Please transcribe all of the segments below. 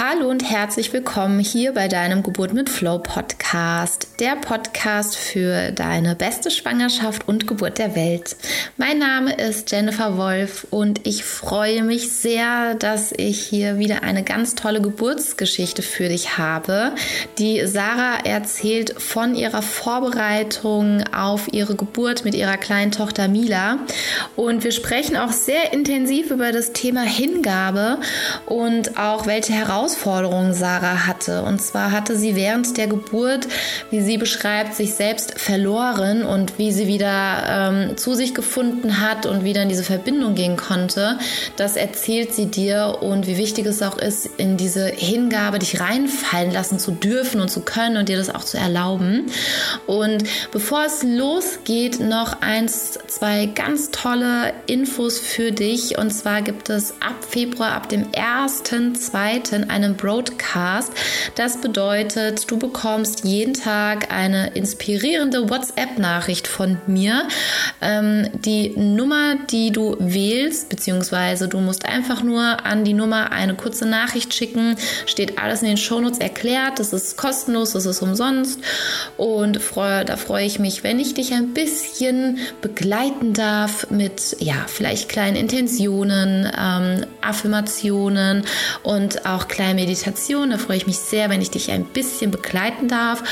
Hallo und herzlich willkommen hier bei deinem Geburt mit Flow Podcast, der Podcast für deine beste Schwangerschaft und Geburt der Welt. Mein Name ist Jennifer Wolf und ich freue mich sehr, dass ich hier wieder eine ganz tolle Geburtsgeschichte für dich habe. Die Sarah erzählt von ihrer Vorbereitung auf ihre Geburt mit ihrer kleinen Tochter Mila und wir sprechen auch sehr intensiv über das Thema Hingabe und auch welche Herausforderungen Herausforderungen Sarah hatte. Und zwar hatte sie während der Geburt, wie sie beschreibt, sich selbst verloren und wie sie wieder ähm, zu sich gefunden hat und wieder in diese Verbindung gehen konnte. Das erzählt sie dir und wie wichtig es auch ist, in diese Hingabe dich reinfallen lassen zu dürfen und zu können und dir das auch zu erlauben. Und bevor es losgeht, noch eins, zwei ganz tolle Infos für dich. Und zwar gibt es ab Februar, ab dem 1.2 einem Broadcast. Das bedeutet, du bekommst jeden Tag eine inspirierende WhatsApp-Nachricht von mir. Ähm, die Nummer, die du wählst, beziehungsweise du musst einfach nur an die Nummer eine kurze Nachricht schicken, steht alles in den Shownotes erklärt. Das ist kostenlos, das ist umsonst und freue, da freue ich mich, wenn ich dich ein bisschen begleiten darf mit, ja, vielleicht kleinen Intentionen, ähm, Affirmationen und auch kleine Meditation. Da freue ich mich sehr, wenn ich dich ein bisschen begleiten darf.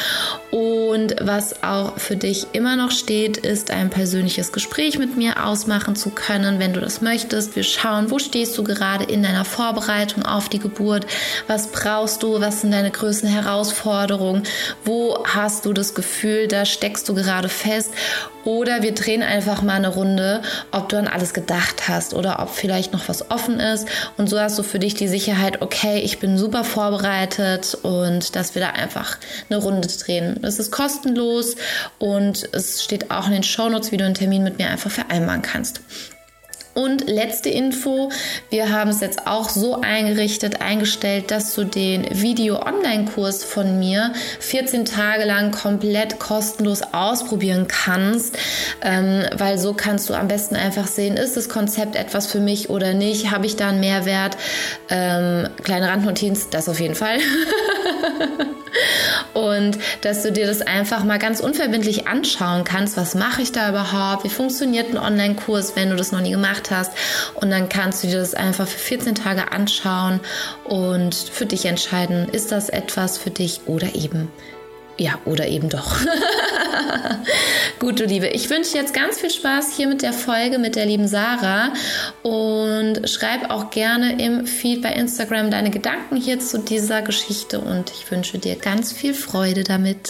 Und was auch für dich immer noch steht, ist ein persönliches Gespräch mit mir ausmachen zu können, wenn du das möchtest. Wir schauen, wo stehst du gerade in deiner Vorbereitung auf die Geburt? Was brauchst du? Was sind deine größten Herausforderungen? Wo hast du das Gefühl, da steckst du gerade fest? Oder wir drehen einfach mal eine Runde, ob du an alles gedacht hast oder ob vielleicht noch was offen ist. Und so hast du für dich die Sicherheit, okay, ich bin super vorbereitet und dass wir da einfach eine Runde drehen. Das ist kostenlos und es steht auch in den Shownotes, wie du einen Termin mit mir einfach vereinbaren kannst. Und letzte Info, wir haben es jetzt auch so eingerichtet, eingestellt, dass du den Video-Online-Kurs von mir 14 Tage lang komplett kostenlos ausprobieren kannst, ähm, weil so kannst du am besten einfach sehen, ist das Konzept etwas für mich oder nicht, habe ich da einen Mehrwert. Ähm, kleine Randnotiz, das auf jeden Fall. und dass du dir das einfach mal ganz unverbindlich anschauen kannst. Was mache ich da überhaupt? Wie funktioniert ein Online-Kurs, wenn du das noch nie gemacht hast? Und dann kannst du dir das einfach für 14 Tage anschauen und für dich entscheiden, ist das etwas für dich oder eben ja, oder eben doch. Gut, du Liebe, ich wünsche jetzt ganz viel Spaß hier mit der Folge mit der lieben Sarah und schreib auch gerne im Feed bei Instagram deine Gedanken hier zu dieser Geschichte und ich wünsche dir ganz viel Freude damit.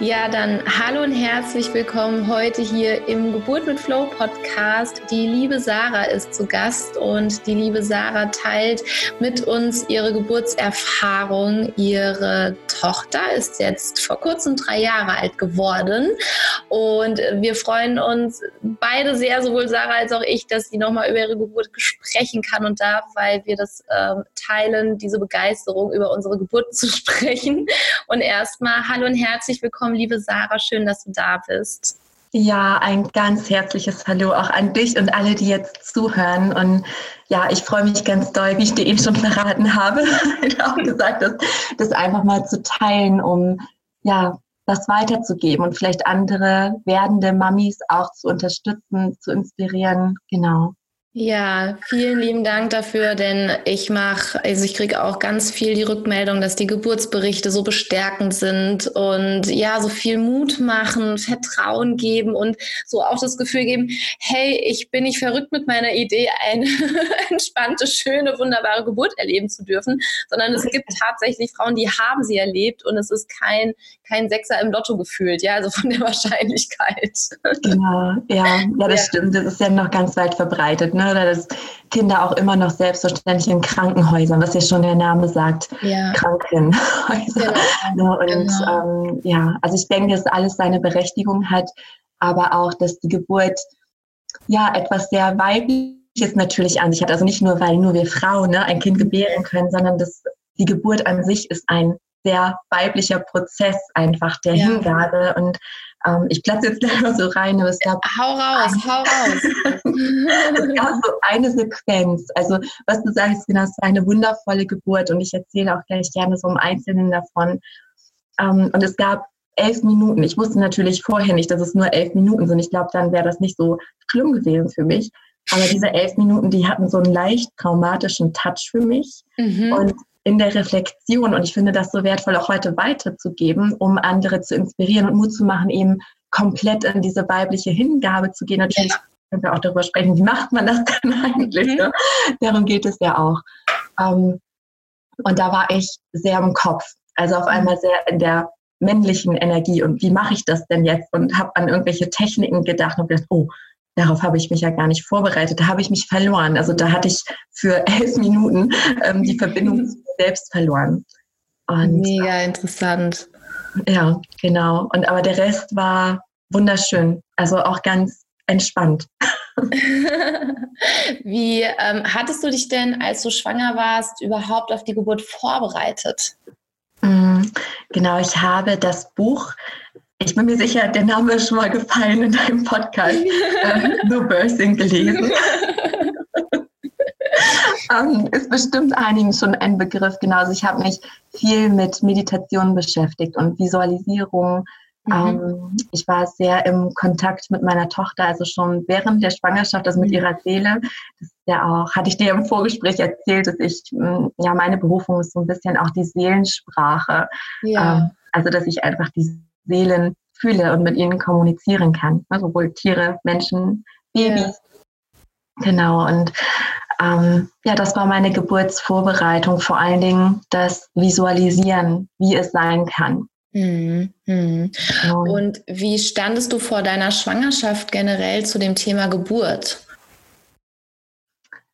Ja, dann hallo und herzlich willkommen heute hier im Geburt mit Flow Podcast. Die liebe Sarah ist zu Gast und die liebe Sarah teilt mit uns ihre Geburtserfahrung. Ihre Tochter ist jetzt vor kurzem drei Jahre alt geworden und wir freuen uns beide sehr, sowohl Sarah als auch ich, dass sie nochmal über ihre Geburt sprechen kann und darf, weil wir das äh, teilen, diese Begeisterung über unsere Geburt zu sprechen. Und erstmal hallo und herzlich willkommen willkommen, liebe Sarah. Schön, dass du da bist. Ja, ein ganz herzliches Hallo auch an dich und alle, die jetzt zuhören. Und ja, ich freue mich ganz doll, wie ich dir eben schon verraten habe, auch gesagt hast, das einfach mal zu teilen, um ja, das weiterzugeben und vielleicht andere werdende Mamis auch zu unterstützen, zu inspirieren. Genau. Ja, vielen lieben Dank dafür, denn ich mache, also ich kriege auch ganz viel die Rückmeldung, dass die Geburtsberichte so bestärkend sind und ja, so viel Mut machen, Vertrauen geben und so auch das Gefühl geben, hey, ich bin nicht verrückt mit meiner Idee, eine entspannte, schöne, wunderbare Geburt erleben zu dürfen, sondern es gibt tatsächlich Frauen, die haben sie erlebt und es ist kein, kein Sechser im Lotto gefühlt, ja, also von der Wahrscheinlichkeit. Genau, ja, ja, das ja. stimmt, das ist ja noch ganz weit verbreitet. Ne? Oder dass Kinder auch immer noch selbstverständlich in Krankenhäusern, was ja schon der Name sagt, ja. Krankenhäuser. Genau. Ne? Und genau. Ähm, ja, also ich denke, dass alles seine Berechtigung hat, aber auch, dass die Geburt ja etwas sehr weibliches natürlich an sich hat. Also nicht nur, weil nur wir Frauen ne, ein Kind gebären können, sondern dass die Geburt an sich ist ein sehr weiblicher Prozess einfach der ja. Hingabe. Und ähm, ich platze jetzt gleich mal so rein, aber es gab. Hau raus, hau raus. es gab so eine Sequenz. Also, was du sagst, genau, es war eine wundervolle Geburt und ich erzähle auch gleich gerne so im Einzelnen davon. Ähm, und es gab elf Minuten. Ich wusste natürlich vorher nicht, dass es nur elf Minuten sind. Ich glaube, dann wäre das nicht so schlimm gewesen für mich. Aber diese elf Minuten, die hatten so einen leicht traumatischen Touch für mich. Mhm. Und in der Reflexion, und ich finde das so wertvoll, auch heute weiterzugeben, um andere zu inspirieren und Mut zu machen, eben komplett in diese weibliche Hingabe zu gehen. Natürlich können wir auch darüber sprechen, wie macht man das dann eigentlich? Mhm. Ne? Darum geht es ja auch. Ähm, und da war ich sehr im Kopf. Also auf einmal sehr in der männlichen Energie und wie mache ich das denn jetzt? Und habe an irgendwelche Techniken gedacht und gedacht, oh, darauf habe ich mich ja gar nicht vorbereitet. Da habe ich mich verloren. Also da hatte ich für elf Minuten ähm, die Verbindung selbst verloren. Und, Mega interessant. Ja, genau. Und aber der Rest war wunderschön. Also auch ganz entspannt. Wie ähm, hattest du dich denn, als du schwanger warst, überhaupt auf die Geburt vorbereitet? Mm, genau, ich habe das Buch ich bin mir sicher, der Name ist schon mal gefallen in deinem Podcast, äh, The Birthing gelesen. ähm, ist bestimmt einigen schon ein Begriff. Genau, also ich habe mich viel mit Meditation beschäftigt und Visualisierung. Mhm. Ähm, ich war sehr im Kontakt mit meiner Tochter, also schon während der Schwangerschaft, also mit mhm. ihrer Seele. Das ist ja auch, hatte ich dir im Vorgespräch erzählt, dass ich, mm, ja, meine Berufung ist so ein bisschen auch die Seelensprache. Ja. Ähm, also, dass ich einfach die Seelen fühle und mit ihnen kommunizieren kann. Ne? Sowohl Tiere, Menschen, Babys. Ja. Genau. Und ähm, ja, das war meine Geburtsvorbereitung, vor allen Dingen das Visualisieren, wie es sein kann. Mhm. Mhm. Und wie standest du vor deiner Schwangerschaft generell zu dem Thema Geburt?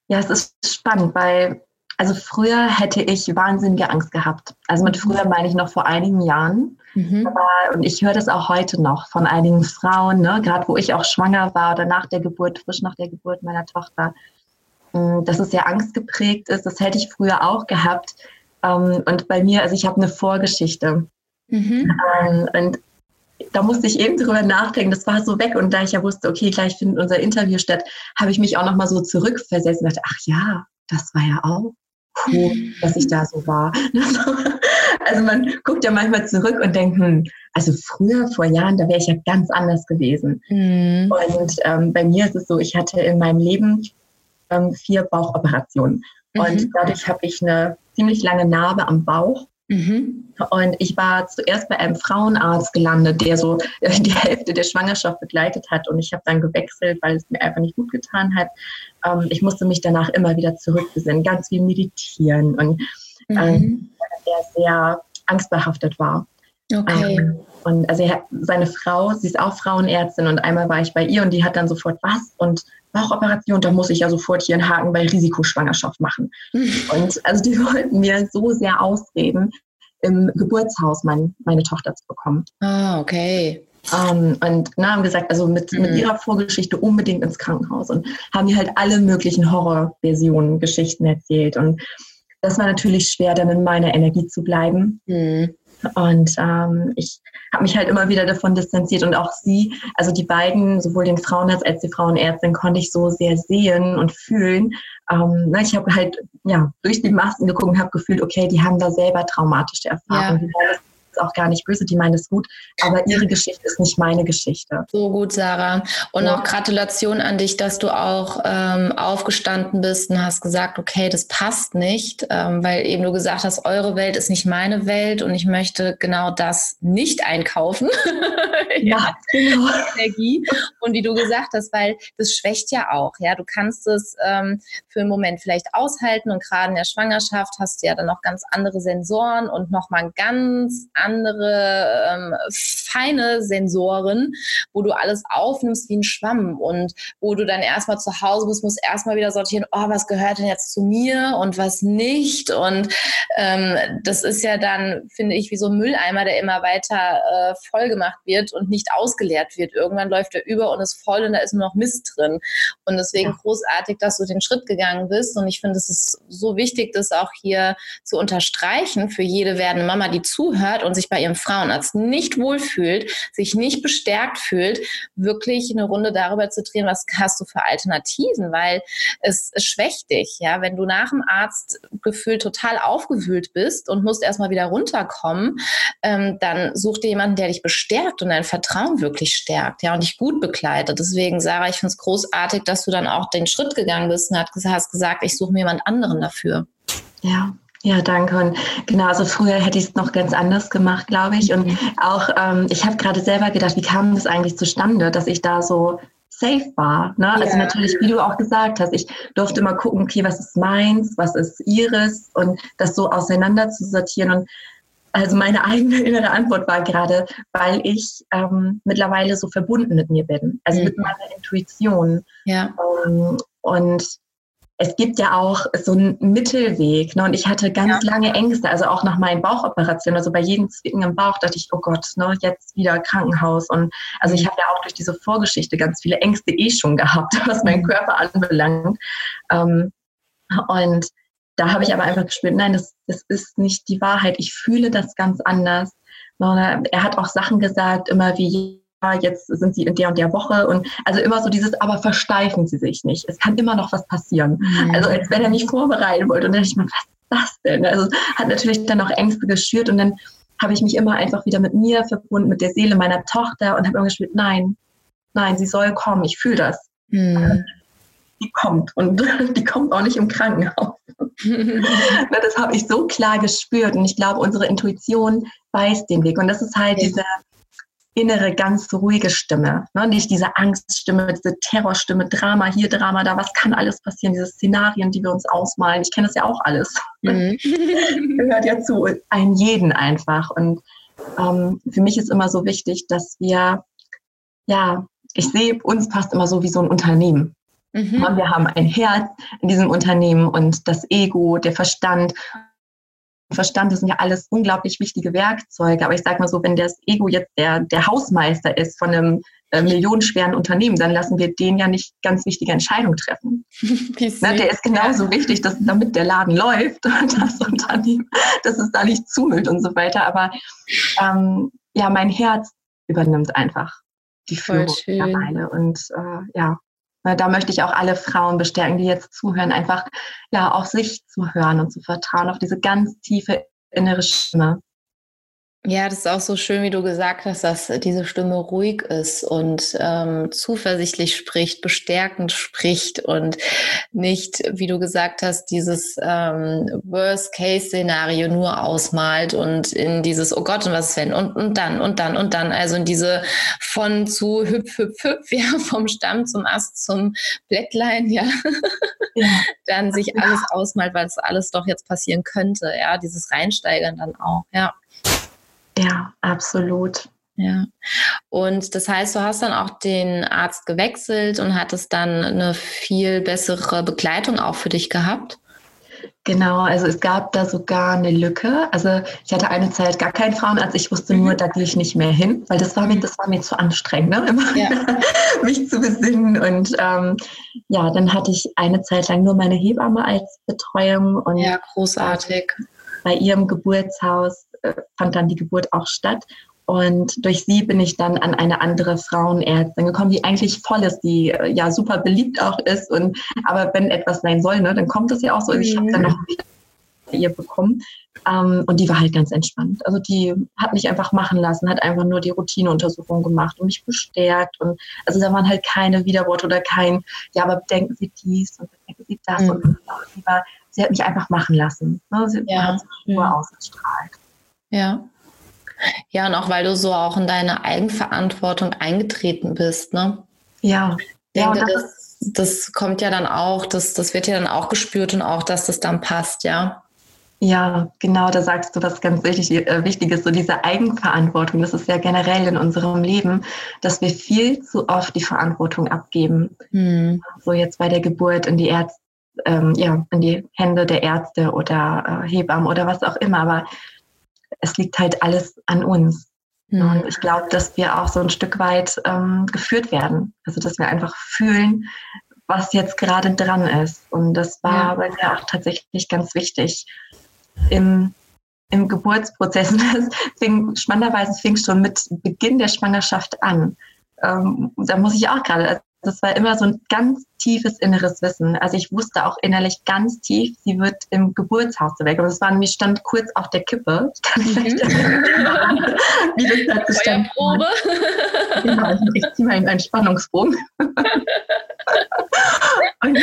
Ja, es ist spannend, weil also früher hätte ich wahnsinnige Angst gehabt. Also mit früher meine ich noch vor einigen Jahren. Mhm. Und ich höre das auch heute noch von einigen Frauen, ne, gerade wo ich auch schwanger war oder nach der Geburt, frisch nach der Geburt meiner Tochter, mm, dass es sehr angstgeprägt ist. Das hätte ich früher auch gehabt. Ähm, und bei mir, also ich habe eine Vorgeschichte. Mhm. Ähm, und da musste ich eben drüber nachdenken. Das war so weg. Und da ich ja wusste, okay, gleich findet unser Interview statt, habe ich mich auch noch mal so zurückversetzt und dachte, ach ja, das war ja auch cool, dass ich da so war. Also man guckt ja manchmal zurück und denkt, hm, also früher, vor Jahren, da wäre ich ja ganz anders gewesen. Mhm. Und ähm, bei mir ist es so, ich hatte in meinem Leben ähm, vier Bauchoperationen. Mhm. Und dadurch habe ich eine ziemlich lange Narbe am Bauch. Mhm. Und ich war zuerst bei einem Frauenarzt gelandet, der so die Hälfte der Schwangerschaft begleitet hat. Und ich habe dann gewechselt, weil es mir einfach nicht gut getan hat. Ähm, ich musste mich danach immer wieder zurückbesinnen, ganz viel meditieren und mhm. ähm, der sehr angstbehaftet war. Okay. Ähm, und also hat, seine Frau, sie ist auch Frauenärztin und einmal war ich bei ihr und die hat dann sofort was und Bauchoperation, da muss ich ja sofort hier einen Haken bei Risikoschwangerschaft machen. und also die wollten mir so sehr ausreden, im Geburtshaus mein, meine Tochter zu bekommen. Ah, okay. Um, und na, haben gesagt, also mit, mhm. mit ihrer Vorgeschichte unbedingt ins Krankenhaus und haben mir halt alle möglichen Horrorversionen, Geschichten erzählt. Und das war natürlich schwer, dann in meiner Energie zu bleiben. Mhm. Und ähm, ich habe mich halt immer wieder davon distanziert und auch sie, also die beiden, sowohl den Frauenarzt als die Frauenärztin, konnte ich so sehr sehen und fühlen. Ähm, ne, ich habe halt ja durch die Masken geguckt und habe gefühlt, okay, die haben da selber traumatische Erfahrungen. Ja ist auch gar nicht böse, die meint es gut, aber ihre Geschichte ist nicht meine Geschichte. So gut, Sarah. Und ja. auch Gratulation an dich, dass du auch ähm, aufgestanden bist und hast gesagt, okay, das passt nicht, ähm, weil eben du gesagt hast, eure Welt ist nicht meine Welt und ich möchte genau das nicht einkaufen. ja, genau. Energie. Und wie du gesagt hast, weil das schwächt ja auch. Ja, du kannst es ähm, für einen Moment vielleicht aushalten und gerade in der Schwangerschaft hast du ja dann noch ganz andere Sensoren und nochmal ein ganz andere ähm, feine Sensoren, wo du alles aufnimmst wie ein Schwamm und wo du dann erstmal zu Hause bist, musst erstmal wieder sortieren, oh, was gehört denn jetzt zu mir und was nicht. Und ähm, das ist ja dann, finde ich, wie so ein Mülleimer, der immer weiter äh, voll gemacht wird und nicht ausgeleert wird. Irgendwann läuft er über und ist voll und da ist nur noch Mist drin. Und deswegen großartig, dass du den Schritt gegangen bist. Und ich finde, es ist so wichtig, das auch hier zu unterstreichen für jede werdende Mama, die zuhört und sich bei ihrem Frauenarzt nicht wohlfühlt, sich nicht bestärkt fühlt, wirklich eine Runde darüber zu drehen, was hast du für Alternativen, weil es, schwächt dich, ja, wenn du nach dem Arzt gefühlt total aufgewühlt bist und musst erstmal wieder runterkommen, ähm, dann such dir jemanden, der dich bestärkt und dein Vertrauen wirklich stärkt, ja, und dich gut begleitet. Deswegen, Sarah, ich finde es großartig, dass du dann auch den Schritt gegangen bist und hast gesagt, ich suche mir jemand anderen dafür. Ja, ja, danke. Und genau, also früher hätte ich es noch ganz anders gemacht, glaube ich. Und mhm. auch, ähm, ich habe gerade selber gedacht, wie kam das eigentlich zustande, dass ich da so safe war. Ne? Also ja. Also natürlich, wie du auch gesagt hast, ich durfte immer gucken, okay, was ist meins, was ist ihres und das so auseinander zu sortieren. Und also meine eigene innere Antwort war gerade, weil ich ähm, mittlerweile so verbunden mit mir bin, also mhm. mit meiner Intuition. Ja. Ähm, und es gibt ja auch so einen Mittelweg. Ne? Und ich hatte ganz ja. lange Ängste, also auch nach meinen Bauchoperationen. Also bei jedem Zwicken im Bauch dachte ich, oh Gott, ne, jetzt wieder Krankenhaus. Und also ich mhm. habe ja auch durch diese Vorgeschichte ganz viele Ängste eh schon gehabt, was meinen mhm. Körper anbelangt. Ähm, und da habe ich aber einfach gespürt, nein, das, das ist nicht die Wahrheit. Ich fühle das ganz anders. Er hat auch Sachen gesagt, immer wie, jetzt sind sie in der und der Woche und also immer so dieses, aber versteifen sie sich nicht. Es kann immer noch was passieren. Mhm. Also als wenn er nicht vorbereiten wollte und dann dachte ich mir, was ist das denn? Also hat natürlich dann auch Ängste geschürt und dann habe ich mich immer einfach wieder mit mir verbunden, mit der Seele meiner Tochter und habe immer gespielt, nein, nein, sie soll kommen, ich fühle das. Mhm. Die kommt und die kommt auch nicht im Krankenhaus. das habe ich so klar gespürt und ich glaube, unsere Intuition weiß den Weg und das ist halt ja. diese innere, ganz ruhige Stimme. Ne? Nicht diese Angststimme, diese Terrorstimme, Drama hier, Drama da, was kann alles passieren, diese Szenarien, die wir uns ausmalen. Ich kenne das ja auch alles. Mhm. Gehört ja zu einem jeden einfach. Und ähm, für mich ist immer so wichtig, dass wir, ja, ich sehe uns passt immer so wie so ein Unternehmen. Mhm. Wir haben ein Herz in diesem Unternehmen und das Ego, der Verstand Verstand, das sind ja alles unglaublich wichtige Werkzeuge. Aber ich sage mal so, wenn das Ego jetzt der, der Hausmeister ist von einem äh, millionenschweren Unternehmen, dann lassen wir den ja nicht ganz wichtige Entscheidungen treffen. Na, der ist genauso wichtig, dass damit der Laden läuft und das Unternehmen, dass es da nicht zumüllt und so weiter. Aber ähm, ja, mein Herz übernimmt einfach die Führung mittlerweile. Und äh, ja, da möchte ich auch alle Frauen bestärken, die jetzt zuhören, einfach ja auf sich zu hören und zu vertrauen, auf diese ganz tiefe innere Stimme. Ja, das ist auch so schön, wie du gesagt hast, dass diese Stimme ruhig ist und ähm, zuversichtlich spricht, bestärkend spricht und nicht, wie du gesagt hast, dieses ähm, Worst-Case-Szenario nur ausmalt und in dieses, oh Gott, und was ist wenn? Und, und dann, und dann, und dann. Also in diese von zu hüpf, hüpf, hüpf, ja, vom Stamm zum Ast zum Blättlein, ja, ja. dann sich alles ausmalt, weil es alles doch jetzt passieren könnte, ja, dieses Reinsteigern dann auch, ja. Ja, absolut. Ja. Und das heißt, du hast dann auch den Arzt gewechselt und hattest dann eine viel bessere Begleitung auch für dich gehabt? Genau, also es gab da sogar eine Lücke. Also ich hatte eine Zeit gar keinen Frauenarzt. Ich wusste nur, mhm. da gehe ich nicht mehr hin, weil das war mir, das war mir zu anstrengend, ne? immer ja. mich zu besinnen. Und ähm, ja, dann hatte ich eine Zeit lang nur meine Hebamme als Betreuung. Und, ja, großartig. Bei ihrem Geburtshaus fand dann die Geburt auch statt. Und durch sie bin ich dann an eine andere Frauenärztin gekommen, die eigentlich voll ist, die äh, ja super beliebt auch ist. Und aber wenn etwas sein soll, ne, dann kommt das ja auch so. Also ich habe dann noch ihr bekommen. Ähm, und die war halt ganz entspannt. Also die hat mich einfach machen lassen, hat einfach nur die Routineuntersuchung gemacht und mich bestärkt. Und also da waren halt keine Widerworte oder kein, ja, aber bedenken Sie dies und bedenken Sie das. Mhm. Und sie, war, sie hat mich einfach machen lassen. Ne? Sie ja. hat sich nur ausgestrahlt. Ja. Ja, und auch weil du so auch in deine Eigenverantwortung eingetreten bist, ne? Ja. Ich denke, ja, das, das kommt ja dann auch, das, das wird ja dann auch gespürt und auch, dass das dann passt, ja. Ja, genau, da sagst du was ganz wichtig, äh, Wichtiges, so diese Eigenverantwortung. Das ist ja generell in unserem Leben, dass wir viel zu oft die Verantwortung abgeben. Hm. So jetzt bei der Geburt in die Ärzte, ähm, ja, in die Hände der Ärzte oder äh, Hebammen oder was auch immer. Aber es liegt halt alles an uns. Hm. Und ich glaube, dass wir auch so ein Stück weit ähm, geführt werden. Also dass wir einfach fühlen, was jetzt gerade dran ist. Und das war ja. bei mir auch tatsächlich ganz wichtig im, im Geburtsprozess. Das fing, spannenderweise fing schon mit Beginn der Schwangerschaft an. Ähm, da muss ich auch gerade, das war immer so ein ganz tiefes inneres Wissen. Also ich wusste auch innerlich ganz tief, sie wird im Geburtshaus weg. Und das war nämlich stand kurz auf der Kippe. Ich kann vielleicht mhm. wie das halt gestanden Probe. Genau, ich, ich ziehe mal in einen Spannungsbogen. und,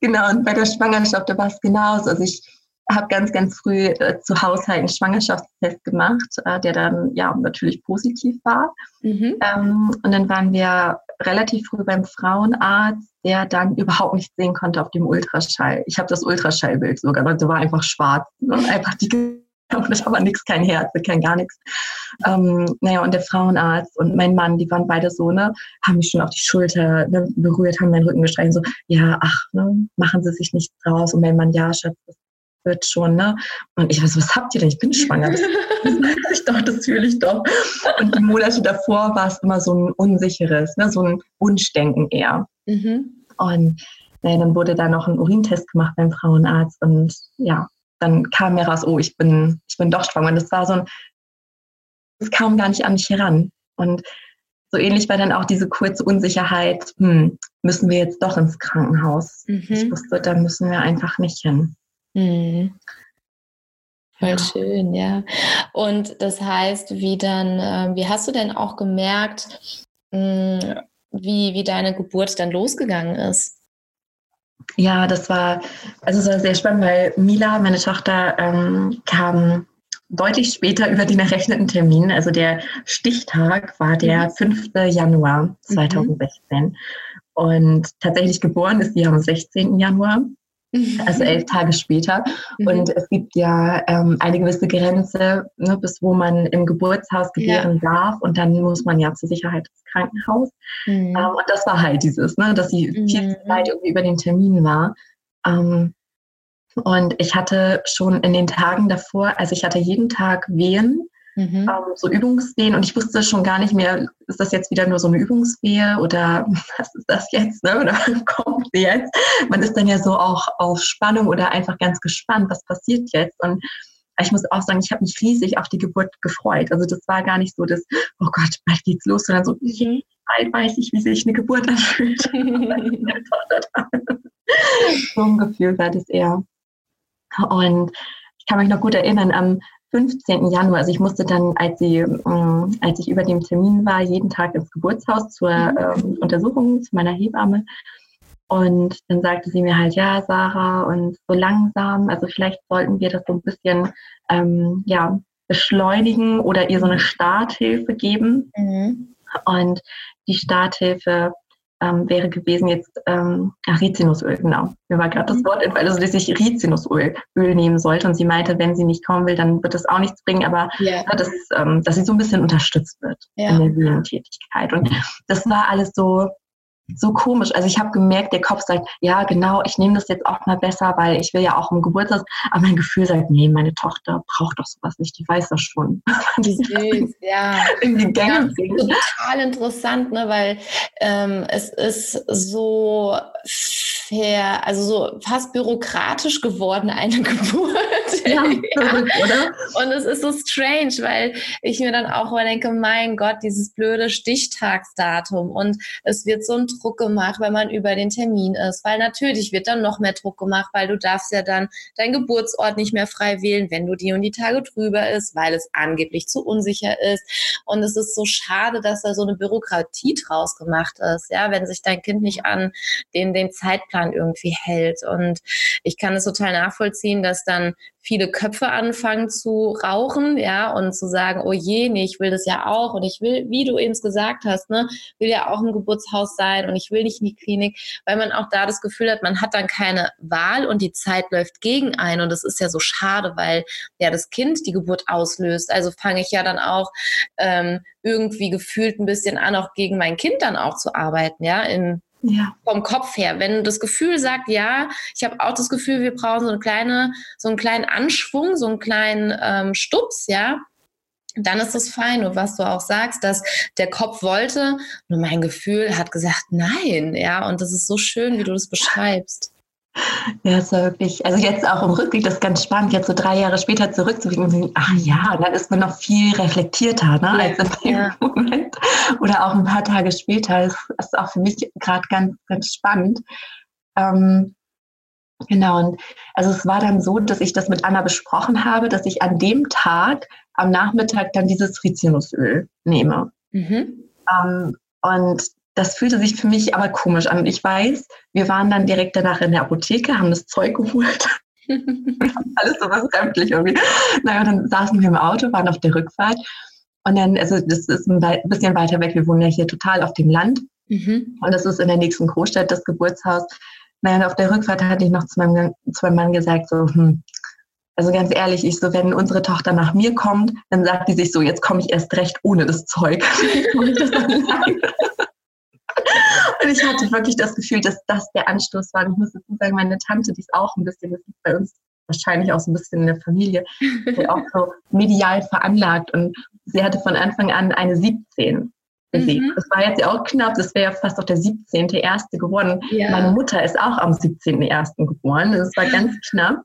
genau, und bei der Schwangerschaft, da war es genauso. Also ich habe ganz, ganz früh äh, zu Hause einen Schwangerschaftstest gemacht, äh, der dann ja natürlich positiv war. Mhm. Ähm, und dann waren wir relativ früh beim Frauenarzt, der dann überhaupt nicht sehen konnte auf dem Ultraschall. Ich habe das Ultraschallbild sogar, das war einfach schwarz. Ne? Einfach die das war nichts, kein Herz, kein gar nichts. Ähm, naja, und der Frauenarzt und mein Mann, die waren beide so, ne, haben mich schon auf die Schulter ne, berührt, haben meinen Rücken gestreichelt, so, ja, ach, ne, machen Sie sich nichts draus. Und mein Mann, ja, Schatz, das wird schon, ne? Und ich weiß, was habt ihr denn? Ich bin schwanger. Das, das ich doch, das fühle ich doch. Und die Monate davor war es immer so ein unsicheres, ne? so ein Wunschdenken eher. Mhm. Und naja, dann wurde da noch ein Urintest gemacht beim Frauenarzt und ja, dann kam mir raus, oh, ich bin, ich bin doch schwanger. Und das war so ein, es kam gar nicht an mich heran. Und so ähnlich war dann auch diese kurze Unsicherheit, hm, müssen wir jetzt doch ins Krankenhaus? Mhm. Ich wusste, da müssen wir einfach nicht hin. Mhm. Voll schön, ja. Und das heißt, wie dann, äh, wie hast du denn auch gemerkt, mh, hm, wie, wie deine Geburt dann losgegangen ist? Ja, das war, also es war sehr spannend, weil Mila, meine Tochter, ähm, kam deutlich später über den errechneten Termin. Also der Stichtag war der 5. Mhm. Januar 2016. Mhm. Und tatsächlich geboren ist sie am 16. Januar also elf Tage später. Mhm. Und es gibt ja ähm, eine gewisse Grenze, ne, bis wo man im Geburtshaus gebären ja. darf. Und dann muss man ja zur Sicherheit ins Krankenhaus. Mhm. Ähm, und das war halt dieses, ne, dass sie mhm. viel Zeit irgendwie über den Termin war. Ähm, und ich hatte schon in den Tagen davor, also ich hatte jeden Tag Wehen Mhm. Ähm, so Übungswehen und ich wusste schon gar nicht mehr, ist das jetzt wieder nur so eine Übungswehe oder was ist das jetzt, ne? oder kommt sie jetzt? Man ist dann ja so auch auf Spannung oder einfach ganz gespannt, was passiert jetzt und ich muss auch sagen, ich habe mich riesig auf die Geburt gefreut. Also das war gar nicht so das, oh Gott, bald geht's los, sondern so, mhm. bald weiß ich, wie sich eine Geburt anfühlt. so ein Gefühl war das eher. Und ich kann mich noch gut erinnern, am 15. Januar, also ich musste dann, als, sie, ähm, als ich über dem Termin war, jeden Tag ins Geburtshaus zur mhm. ähm, Untersuchung zu meiner Hebamme. Und dann sagte sie mir halt, ja, Sarah, und so langsam, also vielleicht sollten wir das so ein bisschen ähm, ja, beschleunigen oder ihr so eine Starthilfe geben. Mhm. Und die Starthilfe ähm, wäre gewesen jetzt ähm, Rizinusöl, genau. Mir war gerade das mhm. Wort, also dass ich Rizinusöl Öl nehmen sollte. Und sie meinte, wenn sie nicht kommen will, dann wird das auch nichts bringen, aber yeah. dass, ähm, dass sie so ein bisschen unterstützt wird ja. in der Venentätigkeit. Und das war alles so, so komisch. Also ich habe gemerkt, der Kopf sagt, ja genau, ich nehme das jetzt auch mal besser, weil ich will ja auch im Geburtstag. Aber mein Gefühl sagt, nee, meine Tochter braucht doch sowas nicht, die weiß das schon. Die süß, ja. In die Gänge ja, Total interessant, ne, weil ähm, es ist so fair, also so fast bürokratisch geworden, eine Geburt. Ja, verrückt, oder? Und es ist so strange, weil ich mir dann auch mal denke, mein Gott, dieses blöde Stichtagsdatum und es wird so ein Druck gemacht, wenn man über den Termin ist, weil natürlich wird dann noch mehr Druck gemacht, weil du darfst ja dann deinen Geburtsort nicht mehr frei wählen, wenn du die und die Tage drüber ist, weil es angeblich zu unsicher ist. Und es ist so schade, dass da so eine Bürokratie draus gemacht ist, ja, wenn sich dein Kind nicht an den, den Zeitplan daran irgendwie hält. Und ich kann es total nachvollziehen, dass dann viele Köpfe anfangen zu rauchen, ja, und zu sagen, oh je, nee, ich will das ja auch und ich will, wie du eben gesagt hast, ne, will ja auch im Geburtshaus sein und ich will nicht in die Klinik, weil man auch da das Gefühl hat, man hat dann keine Wahl und die Zeit läuft gegen einen und das ist ja so schade, weil ja das Kind die Geburt auslöst. Also fange ich ja dann auch ähm, irgendwie gefühlt ein bisschen an, auch gegen mein Kind dann auch zu arbeiten, ja, in ja. Vom Kopf her. Wenn das Gefühl sagt, ja, ich habe auch das Gefühl, wir brauchen so eine kleine, so einen kleinen Anschwung, so einen kleinen ähm, Stups, ja, dann ist das fein. Und was du auch sagst, dass der Kopf wollte, nur mein Gefühl hat gesagt, nein, ja, und das ist so schön, wie du das beschreibst. Ja, es war wirklich, also jetzt auch im Rückblick, das ist ganz spannend, jetzt so drei Jahre später zurückzublicken und zu denken, ach ja, dann ist man noch viel reflektierter, ne, als in dem. Moment. Oder auch ein paar Tage später, das ist auch für mich gerade ganz, ganz spannend. Ähm, genau, und also es war dann so, dass ich das mit Anna besprochen habe, dass ich an dem Tag, am Nachmittag, dann dieses Rizinusöl nehme. Mhm. Ähm, und das fühlte sich für mich aber komisch an. Und ich weiß, wir waren dann direkt danach in der Apotheke, haben das Zeug geholt. Alles so was fremdlich irgendwie. Naja, dann saßen wir im Auto, waren auf der Rückfahrt. Und dann, also das ist ein bisschen weiter weg. Wir wohnen ja hier total auf dem Land. Mhm. Und das ist in der nächsten Großstadt, das Geburtshaus. Naja, auf der Rückfahrt hatte ich noch zu meinem, zu meinem Mann gesagt, so, hm, also ganz ehrlich, ich so, wenn unsere Tochter nach mir kommt, dann sagt die sich so, jetzt komme ich erst recht ohne das Zeug. Und ich hatte wirklich das Gefühl, dass das der Anstoß war. Und ich muss dazu sagen, meine Tante, die ist auch ein bisschen, das liegt bei uns wahrscheinlich auch so ein bisschen in der Familie, auch so medial veranlagt. Und sie hatte von Anfang an eine 17 gesehen. Mhm. Das war jetzt ja auch knapp, das wäre ja fast auch der 17. Erste geworden. Ja. Meine Mutter ist auch am 17. Ersten geboren. Das war ganz knapp.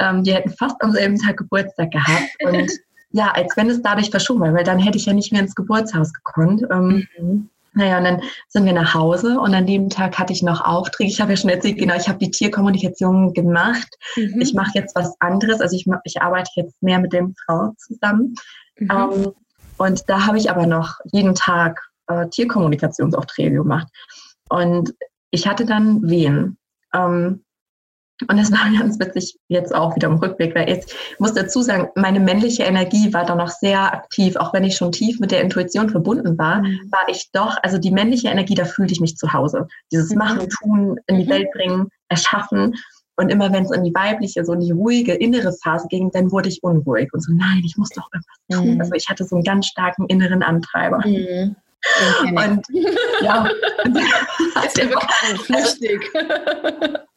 Ähm, die hätten fast am selben Tag Geburtstag gehabt. Und ja, als wenn es dadurch verschoben wäre, weil dann hätte ich ja nicht mehr ins Geburtshaus gekonnt. Ähm, mhm. Naja, und dann sind wir nach Hause und an dem Tag hatte ich noch Aufträge. Ich habe ja schon erzählt, genau, ich habe die Tierkommunikation gemacht. Mhm. Ich mache jetzt was anderes. Also ich, ich arbeite jetzt mehr mit dem Frau zusammen. Mhm. Ähm, und da habe ich aber noch jeden Tag äh, Tierkommunikationsaufträge gemacht. Und ich hatte dann Wehen. Ähm, und das war ganz witzig jetzt auch wieder im Rückblick, weil ich muss dazu sagen, meine männliche Energie war da noch sehr aktiv, auch wenn ich schon tief mit der Intuition verbunden war, mhm. war ich doch, also die männliche Energie, da fühlte ich mich zu Hause. Dieses mhm. Machen, Tun, in die mhm. Welt bringen, erschaffen. Und immer wenn es in die weibliche, so in die ruhige, innere Phase ging, dann wurde ich unruhig und so, nein, ich muss doch irgendwas tun. Also ich hatte so einen ganz starken inneren Antreiber. Mhm. Und ja, ist ja bekannt, flüchtig.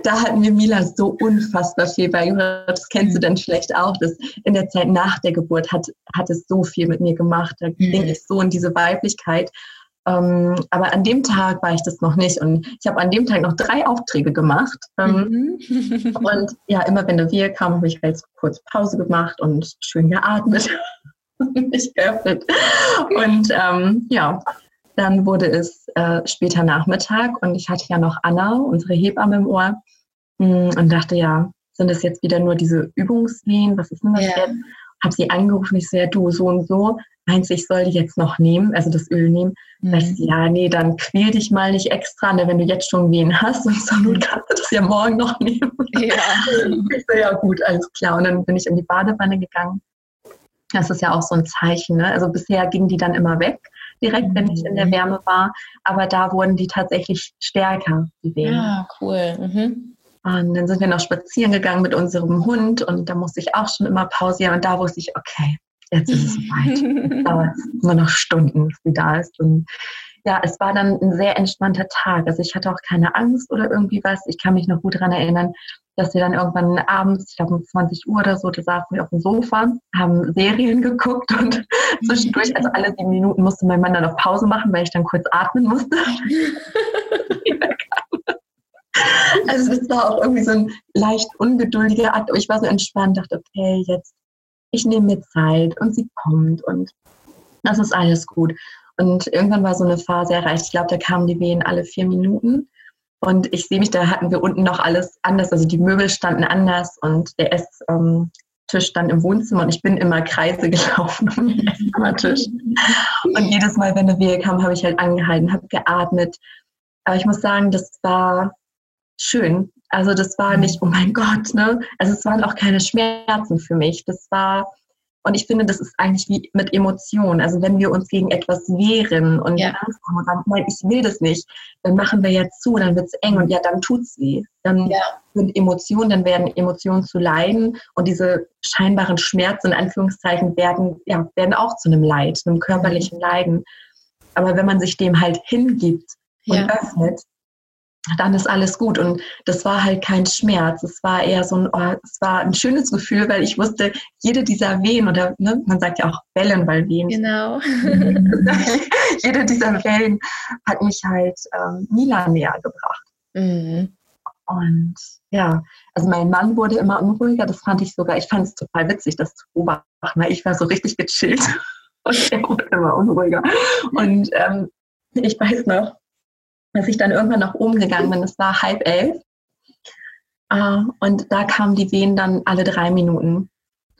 da hat mir Mila so unfassbar viel beigebracht. Das kennst du mhm. dann vielleicht auch. Dass in der Zeit nach der Geburt hat, hat es so viel mit mir gemacht. Da mhm. ging ich so in diese Weiblichkeit. Ähm, aber an dem Tag war ich das noch nicht. Und ich habe an dem Tag noch drei Aufträge gemacht. Ähm, mhm. und ja, immer wenn der Wir kam, habe ich halt kurz Pause gemacht und schön geatmet. mich geöffnet. Und ähm, ja, dann wurde es äh, später Nachmittag und ich hatte ja noch Anna, unsere Hebamme im Ohr, mh, hm, und dachte, ja, sind es jetzt wieder nur diese Übungswehen? Was ist denn das ja. jetzt? Habe sie angerufen, ich so, ja, du, so und so. Meinst du, ich soll die jetzt noch nehmen, also das Öl nehmen? Mhm. ich so, ja, nee, dann quäl dich mal nicht extra, ne, wenn du jetzt schon Wehen hast. Und so, nun kannst du das ja morgen noch nehmen. Ja. ich so, ja, gut, alles klar. Und dann bin ich in die Badewanne gegangen. Das ist ja auch so ein Zeichen. Ne? Also bisher ging die dann immer weg direkt, wenn ich in der mhm. Wärme war. Aber da wurden die tatsächlich stärker, die Wehen. Ja, ah, cool. Mhm. Und dann sind wir noch spazieren gegangen mit unserem Hund und da musste ich auch schon immer pausieren. Und da wusste ich, okay, jetzt ist es soweit. dauert nur noch Stunden, bis sie da ist. Und ja, es war dann ein sehr entspannter Tag. Also ich hatte auch keine Angst oder irgendwie was. Ich kann mich noch gut daran erinnern, dass wir dann irgendwann abends, ich glaube um 20 Uhr oder so, da saßen wir auf dem Sofa, haben Serien geguckt und zwischendurch, also alle sieben Minuten musste mein Mann dann auf Pause machen, weil ich dann kurz atmen musste. also es war auch irgendwie so ein leicht ungeduldiger Akt, aber ich war so entspannt, dachte, okay, jetzt, ich nehme mir Zeit und sie kommt und das ist alles gut. Und irgendwann war so eine Phase erreicht, ich glaube, da kamen die Wehen alle vier Minuten. Und ich sehe mich, da hatten wir unten noch alles anders. Also die Möbel standen anders und der Esstisch ähm, stand im Wohnzimmer und ich bin immer Kreise gelaufen um den Esszimmertisch. Und jedes Mal, wenn eine Wehe kam, habe ich halt angehalten, habe geatmet. Aber ich muss sagen, das war schön. Also das war nicht, oh mein Gott, ne? Also es waren auch keine Schmerzen für mich. Das war, und ich finde, das ist eigentlich wie mit Emotionen. Also wenn wir uns gegen etwas wehren und ja. Angst haben und sagen, nein, ich will das nicht, dann machen wir jetzt zu, dann wird es eng und ja, dann tut es weh. Dann ja. sind Emotionen, dann werden Emotionen zu leiden und diese scheinbaren Schmerzen in Anführungszeichen werden, ja, werden auch zu einem Leid, einem körperlichen mhm. Leiden. Aber wenn man sich dem halt hingibt und ja. öffnet, dann ist alles gut. Und das war halt kein Schmerz. Es war eher so ein, oh, es war ein schönes Gefühl, weil ich wusste, jede dieser Wehen oder ne, man sagt ja auch Wellen, weil Wehen. Genau. jede dieser Wellen hat mich halt ähm, Mila näher gebracht. Mhm. Und ja, also mein Mann wurde immer unruhiger. Das fand ich sogar, ich fand es total witzig, das zu beobachten, weil ich war so richtig gechillt. Und er wurde immer unruhiger. Und ähm, ich weiß noch, als ich dann irgendwann nach oben gegangen bin, es war halb elf. Uh, und da kamen die Wehen dann alle drei Minuten.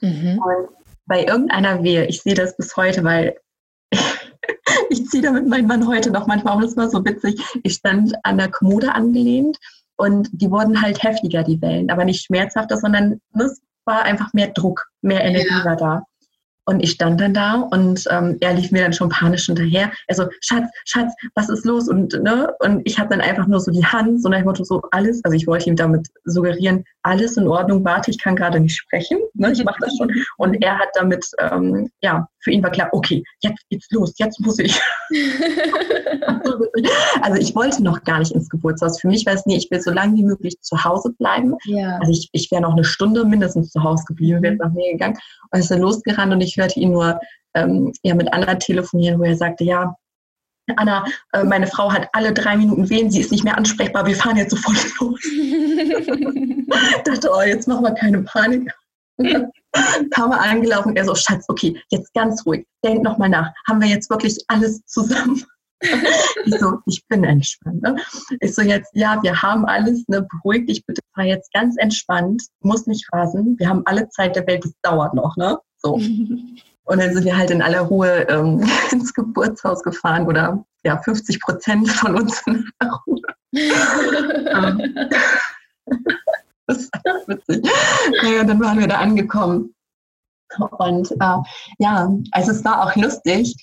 Mhm. Und bei irgendeiner Wehe, ich sehe das bis heute, weil ich ziehe damit meinen Mann heute noch manchmal, auch das war so witzig. Ich stand an der Kommode angelehnt und die wurden halt heftiger, die Wellen, aber nicht schmerzhafter, sondern es war einfach mehr Druck, mehr Energie ja. war da. Und ich stand dann da und ähm, er lief mir dann schon panisch hinterher. Er so, Schatz, Schatz, was ist los? Und, ne? und ich habe dann einfach nur so die Hand, so nach dem Motto, so alles, also ich wollte ihm damit suggerieren, alles in Ordnung, warte, ich kann gerade nicht sprechen, ne? ich mache das schon. Und er hat damit, ähm, ja, für ihn war klar, okay, jetzt geht's los, jetzt muss ich. also ich wollte noch gar nicht ins Geburtshaus. Für mich war es nie, ich will so lange wie möglich zu Hause bleiben. Ja. Also ich, ich wäre noch eine Stunde mindestens zu Hause geblieben, wäre nach mir gegangen. Und ist dann losgerannt und ich hörte ihn nur ähm, ja, mit Anna telefonieren, wo er sagte, ja, Anna, äh, meine Frau hat alle drei Minuten wehen, sie ist nicht mehr ansprechbar, wir fahren jetzt sofort los. ich dachte, oh, jetzt machen wir keine Panik. Kam er angelaufen, er so, Schatz, okay, jetzt ganz ruhig, denk nochmal nach. Haben wir jetzt wirklich alles zusammen? ich so, ich bin entspannt. Ne? Ich so, jetzt, ja, wir haben alles, ne, beruhig dich bitte, fahr jetzt ganz entspannt, muss nicht rasen, wir haben alle Zeit der Welt, es dauert noch, ne? So. Und dann sind wir halt in aller Ruhe ähm, ins Geburtshaus gefahren oder ja, 50 Prozent von uns in aller Ruhe. Ähm, das ist witzig. Naja, dann waren wir da angekommen. Und äh, ja, also es war auch lustig,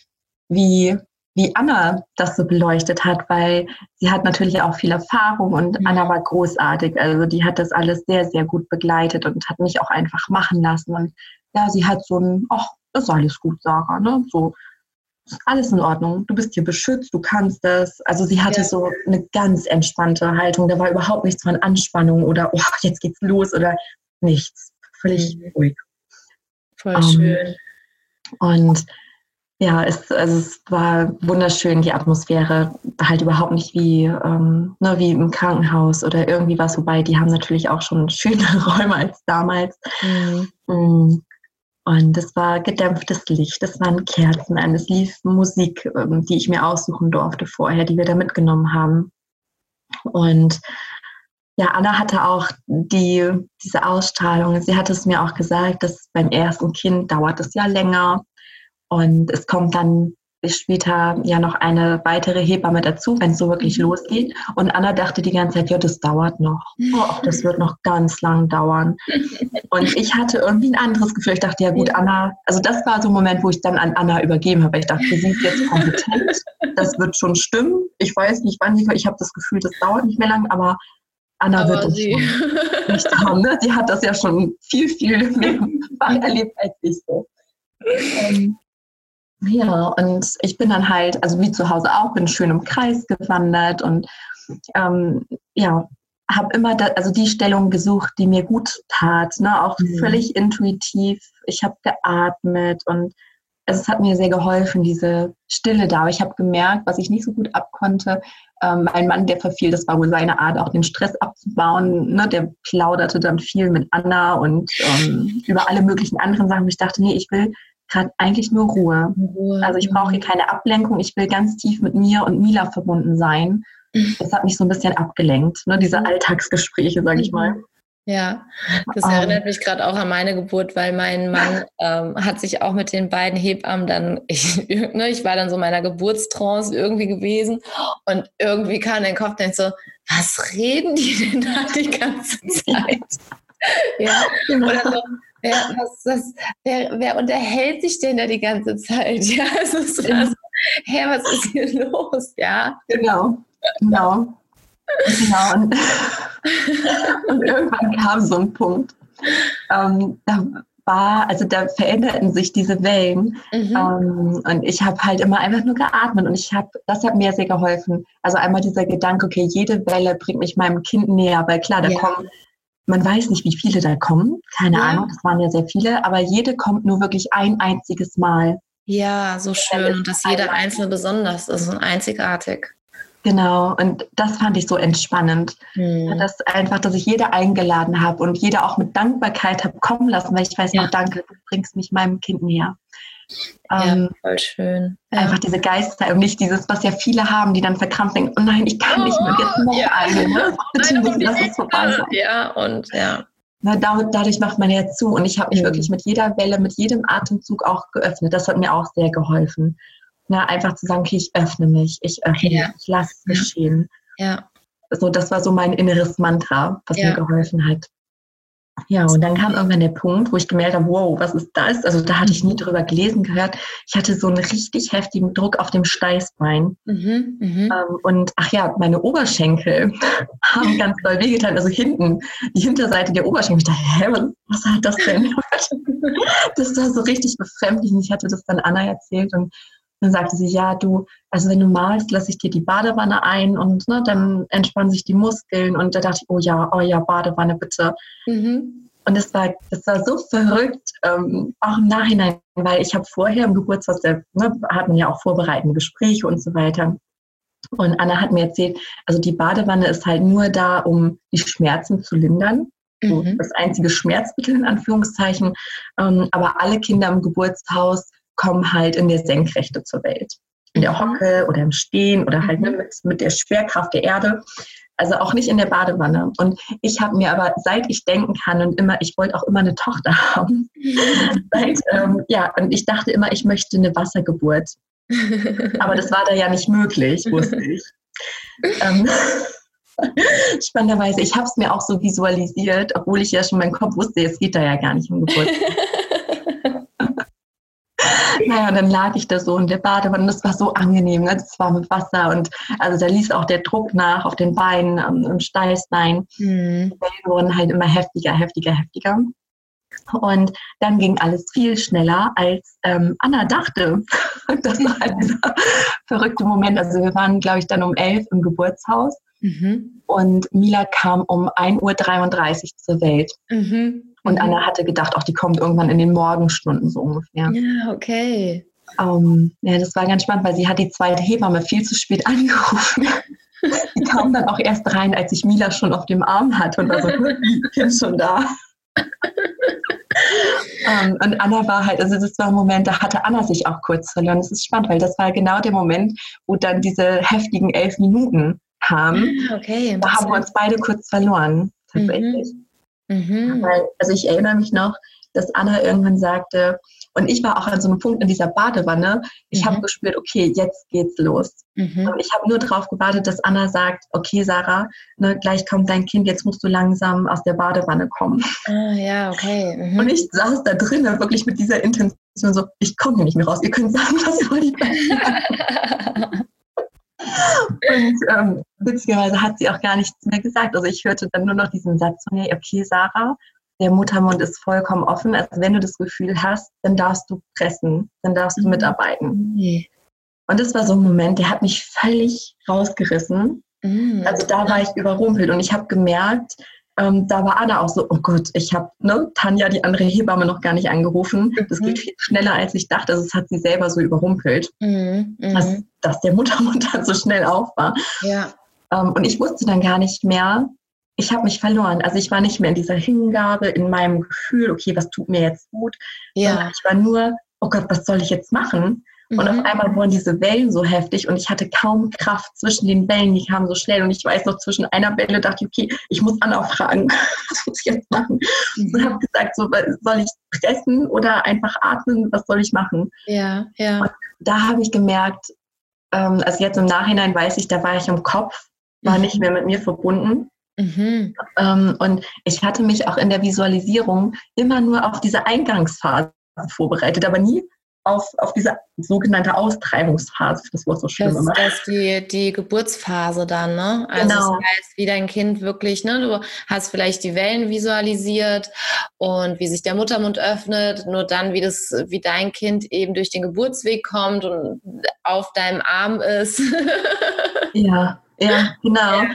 wie, wie Anna das so beleuchtet hat, weil sie hat natürlich auch viel Erfahrung und mhm. Anna war großartig. Also die hat das alles sehr, sehr gut begleitet und hat mich auch einfach machen lassen. Und ja, sie hat so ein, ach, ist alles gut, Sarah, ne? So, alles in Ordnung. Du bist hier beschützt, du kannst das. Also sie hatte ja. so eine ganz entspannte Haltung. Da war überhaupt nichts von Anspannung oder, oh, jetzt geht's los oder nichts. Völlig mhm. ruhig. Voll um, ähm, schön. Und ja, es, also es war wunderschön, die Atmosphäre, halt überhaupt nicht wie, ähm, ne, wie im Krankenhaus oder irgendwie was, wobei die haben natürlich auch schon schönere Räume als damals. Mhm. Und es war gedämpftes Licht, es waren Kerzen an, es lief Musik, ähm, die ich mir aussuchen durfte vorher, die wir da mitgenommen haben. Und ja, Anna hatte auch die, diese Ausstrahlung. Sie hatte es mir auch gesagt, dass beim ersten Kind dauert es ja länger. Und es kommt dann später ja noch eine weitere Hebamme dazu, wenn es so wirklich mhm. losgeht. Und Anna dachte die ganze Zeit, ja, das dauert noch. Oh, das wird noch ganz lang dauern. Und ich hatte irgendwie ein anderes Gefühl. Ich dachte, ja gut, Anna, also das war so ein Moment, wo ich dann an Anna übergeben habe. Ich dachte, sie ist jetzt kompetent. Das wird schon stimmen. Ich weiß nicht, wann ich habe das Gefühl, das dauert nicht mehr lang, aber Anna aber wird es nicht haben. Ne? Sie hat das ja schon viel, viel mehr erlebt als ich so. Ähm, ja, und ich bin dann halt, also wie zu Hause auch, bin schön im Kreis gewandert und ähm, ja, habe immer da, also die Stellung gesucht, die mir gut tat, ne? auch mhm. völlig intuitiv. Ich habe geatmet und es hat mir sehr geholfen, diese Stille da. Aber ich habe gemerkt, was ich nicht so gut abkonnte, ähm, mein Mann, der verfiel, das war wohl seine Art, auch den Stress abzubauen. Ne? Der plauderte dann viel mit Anna und ähm, über alle möglichen anderen Sachen. Ich dachte, nee, ich will gerade eigentlich nur Ruhe. Ruhe. Also ich brauche hier keine Ablenkung. Ich will ganz tief mit mir und Mila verbunden sein. Mhm. Das hat mich so ein bisschen abgelenkt, ne? diese mhm. Alltagsgespräche, sage ich mal. Ja, das um, erinnert mich gerade auch an meine Geburt, weil mein Mann ähm, hat sich auch mit den beiden Hebammen dann, ich, ne, ich war dann so in meiner Geburtstrance irgendwie gewesen und irgendwie kam in den Kopf und so, was reden die denn da die ganze Zeit? ja, genau. oder so, wer, was, was, wer, wer unterhält sich denn da die ganze Zeit? Ja, es ist so, also, hä, was ist hier los? Ja. Genau, genau. Genau. Und, und, irgendwann kam so ein Punkt. Ähm, da war, also da veränderten sich diese Wellen. Mhm. Ähm, und ich habe halt immer einfach nur geatmet und ich habe, das hat mir sehr geholfen. Also einmal dieser Gedanke, okay, jede Welle bringt mich meinem Kind näher, weil klar, da ja. kommen, man weiß nicht, wie viele da kommen, keine ja. Ahnung, das waren ja sehr viele, aber jede kommt nur wirklich ein einziges Mal. Ja, so schön und dass jeder einzelne besonders ist und einzigartig. Genau, und das fand ich so entspannend. Mhm. Das einfach, dass ich jede eingeladen habe und jede auch mit Dankbarkeit habe kommen lassen, weil ich weiß ja. noch, danke, du bringst mich meinem Kind näher. Ja, ähm, voll schön. Ja. Einfach diese Geister und nicht dieses, was ja viele haben, die dann verkrampft denken, oh nein, ich kann nicht mehr, jetzt noch ja. eine. Ne? Bitte nicht, lass es vorbei sein. Ja, und ja. Na, dadurch macht man ja zu und ich habe mich mhm. wirklich mit jeder Welle, mit jedem Atemzug auch geöffnet. Das hat mir auch sehr geholfen. Na, einfach zu sagen, okay, ich öffne mich, ich öffne ja. mich, ich lasse es geschehen. Ja. So, das war so mein inneres Mantra, was ja. mir geholfen hat. Ja, und dann kam irgendwann der Punkt, wo ich gemerkt habe, wow, was ist das? Also da hatte ich nie drüber gelesen gehört. Ich hatte so einen richtig heftigen Druck auf dem Steißbein. Mhm, mh. ähm, und ach ja, meine Oberschenkel haben ganz doll wehgetan. Also hinten, die Hinterseite der Oberschenkel. Ich dachte, hä, was, was hat das denn? das war so richtig befremdlich. Und ich hatte das dann Anna erzählt und dann sagte sie, ja, du, also wenn du malst, lasse ich dir die Badewanne ein und ne, dann entspannen sich die Muskeln. Und da dachte ich, oh ja, oh ja, Badewanne bitte. Mhm. Und das war, das war so verrückt, ähm, auch im Nachhinein, weil ich habe vorher im Geburtshaus, da ne, hat man ja auch vorbereitende Gespräche und so weiter. Und Anna hat mir erzählt, also die Badewanne ist halt nur da, um die Schmerzen zu lindern. So mhm. das einzige Schmerzmittel in Anführungszeichen. Ähm, aber alle Kinder im Geburtshaus kommen halt in der Senkrechte zur Welt. In der mhm. Hocke oder im Stehen oder halt ne, mhm. mit, mit der Schwerkraft der Erde. Also auch nicht in der Badewanne. Und ich habe mir aber, seit ich denken kann und immer, ich wollte auch immer eine Tochter haben. seit, ähm, ja, und ich dachte immer, ich möchte eine Wassergeburt. Aber das war da ja nicht möglich, wusste ich. ähm, spannenderweise, ich habe es mir auch so visualisiert, obwohl ich ja schon meinen Kopf wusste, es geht da ja gar nicht um Geburt. Naja, dann lag ich da so in der Badewanne. Das war so angenehm. Ne? Das war mit Wasser und also da ließ auch der Druck nach auf den Beinen, am, am Steißbein. Mhm. Die Wellen wurden halt immer heftiger, heftiger, heftiger. Und dann ging alles viel schneller, als ähm, Anna dachte. Das war halt dieser verrückte Moment. Also wir waren, glaube ich, dann um elf im Geburtshaus. Mhm. Und Mila kam um 1.33 Uhr zur Welt. Mhm. Und mhm. Anna hatte gedacht, auch die kommt irgendwann in den Morgenstunden so ungefähr. Ja, okay. Um, ähm, ja, das war ganz spannend, weil sie hat die zweite Hebamme viel zu spät angerufen. Die kam dann auch erst rein, als ich Mila schon auf dem Arm hatte und war so, ich bin schon da. um, ähm, und Anna war halt, also das war ein Moment, da hatte Anna sich auch kurz verloren. Das ist spannend, weil das war genau der Moment, wo dann diese heftigen elf Minuten Ah, okay. Da haben wir uns beide kurz verloren, tatsächlich. Mhm. Mhm. Weil, also ich erinnere mich noch, dass Anna irgendwann sagte, und ich war auch an so einem Punkt in dieser Badewanne, ich mhm. habe gespürt, okay, jetzt geht's los. Mhm. Und ich habe nur darauf gewartet, dass Anna sagt, okay, Sarah, ne, gleich kommt dein Kind, jetzt musst du langsam aus der Badewanne kommen. Ah, ja, okay. Mhm. Und ich saß da drinnen wirklich mit dieser Intention so, ich komme hier nicht mehr raus, ihr könnt sagen, was ihr wollt. Und ähm, witzigerweise hat sie auch gar nichts mehr gesagt. Also ich hörte dann nur noch diesen Satz von ihr, okay, Sarah, der Muttermund ist vollkommen offen. Also wenn du das Gefühl hast, dann darfst du pressen, dann darfst du mhm. mitarbeiten. Mhm. Und das war so ein Moment, der hat mich völlig rausgerissen. Mhm. Also da war ich überrumpelt und ich habe gemerkt, ähm, da war Anna auch so, oh Gott, ich habe ne, Tanja, die andere Hebamme, noch gar nicht angerufen. Das geht mhm. viel schneller, als ich dachte. Also es hat sie selber so überrumpelt, mhm. mhm. dass, dass, der Muttermund dann so schnell auf war. Ja. Ähm, und ich wusste dann gar nicht mehr, ich habe mich verloren. Also ich war nicht mehr in dieser Hingabe, in meinem Gefühl, okay, was tut mir jetzt gut. Ja. ich war nur, oh Gott, was soll ich jetzt machen? Und auf mhm. einmal wurden diese Wellen so heftig und ich hatte kaum Kraft zwischen den Wellen, die kamen so schnell. Und ich weiß noch, zwischen einer Welle dachte ich, okay, ich muss Anna fragen, was muss ich jetzt machen? Mhm. Und habe gesagt, so, soll ich pressen oder einfach atmen? Was soll ich machen? Ja, ja. Und da habe ich gemerkt, ähm, also jetzt im Nachhinein weiß ich, da war ich im Kopf, war mhm. nicht mehr mit mir verbunden. Mhm. Ähm, und ich hatte mich auch in der Visualisierung immer nur auf diese Eingangsphase vorbereitet, aber nie auf, auf diese sogenannte Austreibungsphase, das Wort so schlimm das, immer. Das ist die, die Geburtsphase dann, ne? Also genau. das heißt, wie dein Kind wirklich, ne, du hast vielleicht die Wellen visualisiert und wie sich der Muttermund öffnet, nur dann, wie das, wie dein Kind eben durch den Geburtsweg kommt und auf deinem Arm ist. ja, ja, genau. Ja.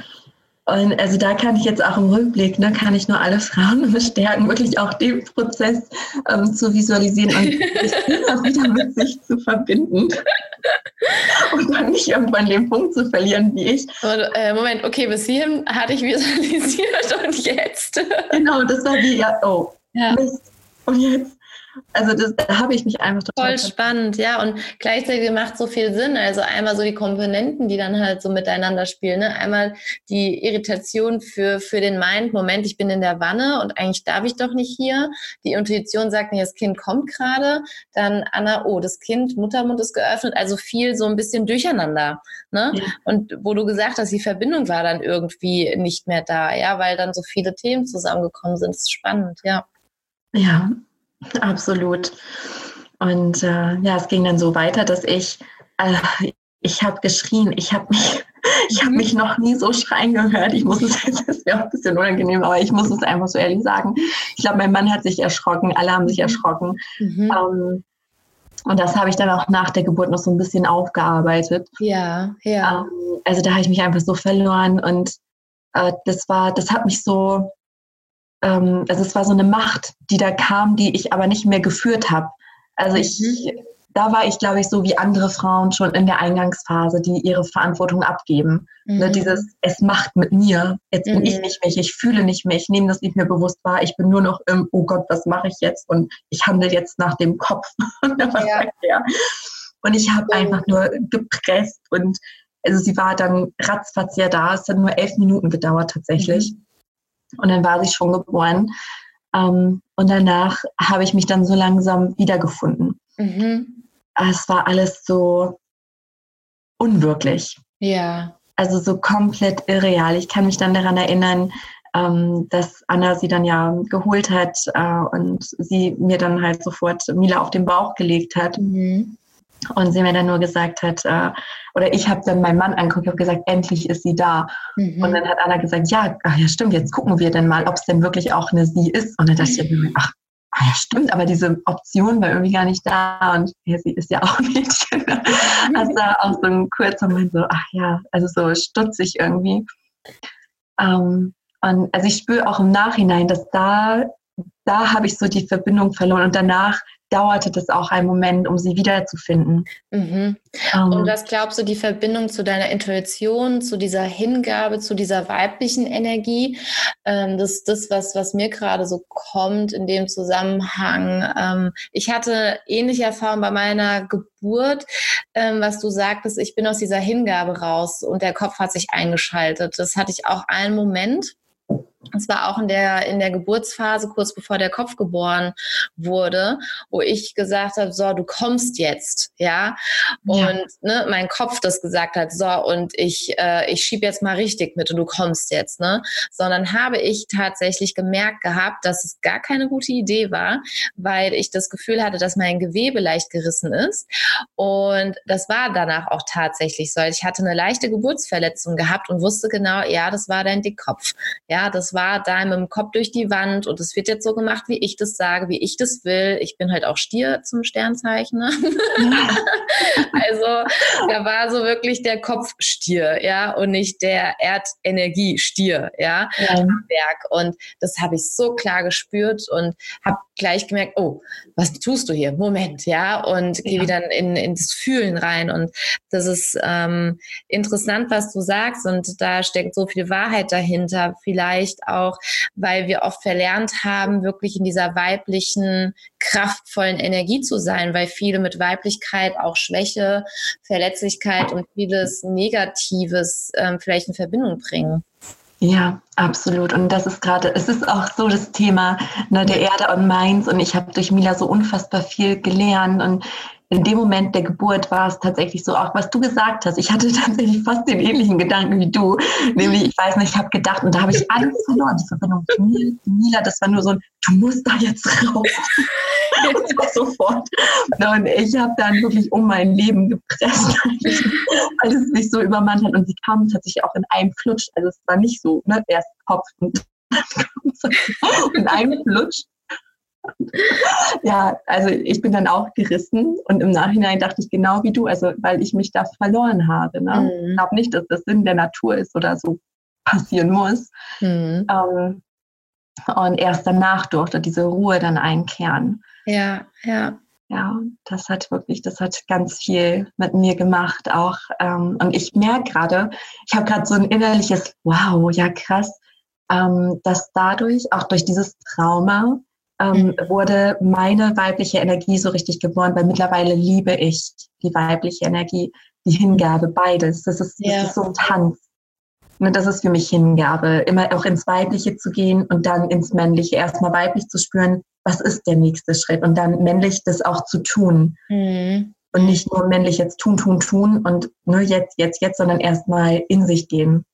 Und also da kann ich jetzt auch im Rückblick, ne, kann ich nur alle Frauen bestärken, wirklich auch den Prozess ähm, zu visualisieren und immer wieder mit sich zu verbinden. Und dann nicht irgendwann den Punkt zu verlieren, wie ich. Äh, Moment, okay, bis hierhin hatte ich visualisiert und jetzt. Genau, das war wie, ja, oh, ja. Mist. Und jetzt also das, da habe ich mich einfach total. Voll spannend, ja. Und gleichzeitig macht so viel Sinn. Also einmal so die Komponenten, die dann halt so miteinander spielen. Ne? Einmal die Irritation für, für den Mind, Moment, ich bin in der Wanne und eigentlich darf ich doch nicht hier. Die Intuition sagt mir, das Kind kommt gerade. Dann Anna, oh, das Kind, Muttermund ist geöffnet. Also viel so ein bisschen durcheinander. Ne? Ja. Und wo du gesagt hast, die Verbindung war dann irgendwie nicht mehr da, ja, weil dann so viele Themen zusammengekommen sind. Das ist spannend, ja. Ja, Absolut. Und äh, ja, es ging dann so weiter, dass ich, äh, ich habe geschrien, ich habe mich, ich habe mich noch nie so schreien gehört. Ich muss es, das wäre auch ein bisschen unangenehm, aber ich muss es einfach so ehrlich sagen. Ich glaube, mein Mann hat sich erschrocken, alle haben sich mhm. erschrocken. Mhm. Ähm, und das habe ich dann auch nach der Geburt noch so ein bisschen aufgearbeitet. Ja, ja. Ähm, also da habe ich mich einfach so verloren und äh, das war, das hat mich so, ähm, also es war so eine Macht, die da kam, die ich aber nicht mehr geführt habe. Also ich, mhm. da war ich, glaube ich, so wie andere Frauen schon in der Eingangsphase, die ihre Verantwortung abgeben. Ne, mhm. Ne, dieses, es macht mit mir, jetzt mhm. bin ich mhm. nicht mich, ich fühle nicht mehr, ich nehme das nicht mehr bewusst wahr, ich bin nur noch im, oh Gott, was mache ich jetzt? Und ich handle jetzt nach dem Kopf. was ja. Und ich habe einfach nur gepresst und also sie war dann ratzfatz ja da. Es hat nur elf Minuten gedauert tatsächlich. Und dann war sie schon geboren. Ähm, und danach habe ich mich dann so langsam wiedergefunden. Mhm. Es war alles so unwirklich. Ja. Also so komplett irreal. Ich kann mich dann daran erinnern, ähm, dass Anna sie dann ja geholt hat äh, und sie mir dann halt sofort Mila auf den Bauch gelegt hat. Mhm. Und sie mir dann nur gesagt hat, äh, oder ich habe dann meinen Mann angeguckt und gesagt, endlich ist sie da. Mhm. Und dann hat Anna gesagt, ja, ach ja, stimmt, jetzt gucken wir denn mal, ob es denn wirklich auch eine sie ist. Und dann dachte ich mir, ach, ach ja, stimmt, aber diese Option war irgendwie gar nicht da. Und ja, sie ist ja auch ein Mädchen. Also auch so ein kurzer Moment so, ach ja, also so stutzig irgendwie. Ähm, und also ich spüre auch im Nachhinein, dass da, da habe ich so die Verbindung verloren. Und danach dauerte das auch einen Moment, um sie wiederzufinden. Mhm. Um, Und was glaubst du, die Verbindung zu deiner Intuition, zu dieser Hingabe, zu dieser weiblichen Energie, ähm, das ist das, was, was mir gerade so kommt in dem Zusammenhang. Ähm, ich hatte ähnliche Erfahrungen bei meiner Geburt, ähm, was du sagtest, ich bin aus dieser Hingabe raus und der Kopf hat sich eingeschaltet. Das hatte ich auch einen Moment. Es war auch in der, in der Geburtsphase, kurz bevor der Kopf geboren wurde, wo ich gesagt habe, so, du kommst jetzt, ja. Und ja. Ne, mein Kopf das gesagt hat, so, und ich, äh, ich schieb jetzt mal richtig mit und du kommst jetzt, ne. Sondern habe ich tatsächlich gemerkt gehabt, dass es gar keine gute Idee war, weil ich das Gefühl hatte, dass mein Gewebe leicht gerissen ist. Und das war danach auch tatsächlich so. Ich hatte eine leichte Geburtsverletzung gehabt und wusste genau, ja, das war dein Dickkopf. Ja, das war da mit dem Kopf durch die Wand und es wird jetzt so gemacht, wie ich das sage, wie ich das will. Ich bin halt auch Stier zum Sternzeichen. Ne? also da war so wirklich der Kopf Stier, ja, und nicht der Erdenergie Stier, ja, ja. am Werk. Und das habe ich so klar gespürt und habe gleich gemerkt, oh, was tust du hier? Moment, ja, und ja. gehe wieder in, in das Fühlen rein. Und das ist ähm, interessant, was du sagst, und da steckt so viel Wahrheit dahinter. Vielleicht auch, weil wir oft verlernt haben, wirklich in dieser weiblichen, kraftvollen Energie zu sein, weil viele mit Weiblichkeit auch Schwäche, Verletzlichkeit und vieles Negatives ähm, vielleicht in Verbindung bringen. Ja, absolut. Und das ist gerade, es ist auch so das Thema ne, der Erde und meins. Und ich habe durch Mila so unfassbar viel gelernt. Und in dem Moment der Geburt war es tatsächlich so, auch was du gesagt hast. Ich hatte tatsächlich fast den ähnlichen Gedanken wie du. Nämlich, ich weiß nicht, ich habe gedacht, und da habe ich alles verloren. Die Verbindung zu Mila, das war nur so ein, du musst da jetzt raus. sofort. Und ich habe dann wirklich um mein Leben gepresst, weil es mich so übermannt hat. Und sie kam tatsächlich auch in einem Flutsch. Also es war nicht so, ne, erst Kopf und in einem Flutsch ja, also ich bin dann auch gerissen und im Nachhinein dachte ich genau wie du, also weil ich mich da verloren habe. Ne? Mhm. Ich glaube nicht, dass das Sinn der Natur ist oder so passieren muss. Mhm. Ähm, und erst danach durfte diese Ruhe dann einkehren. Ja, ja. Ja, das hat wirklich, das hat ganz viel mit mir gemacht auch. Ähm, und ich merke gerade, ich habe gerade so ein innerliches Wow, ja krass, ähm, dass dadurch, auch durch dieses Trauma, ähm, mhm. wurde meine weibliche Energie so richtig geboren, weil mittlerweile liebe ich die weibliche Energie, die Hingabe, beides. Das ist, ja. das ist so ein Tanz. Ne, das ist für mich Hingabe, immer auch ins Weibliche zu gehen und dann ins Männliche. Erstmal weiblich zu spüren, was ist der nächste Schritt und dann männlich das auch zu tun. Mhm. Und nicht nur männlich jetzt tun, tun, tun und nur jetzt, jetzt, jetzt, sondern erstmal in sich gehen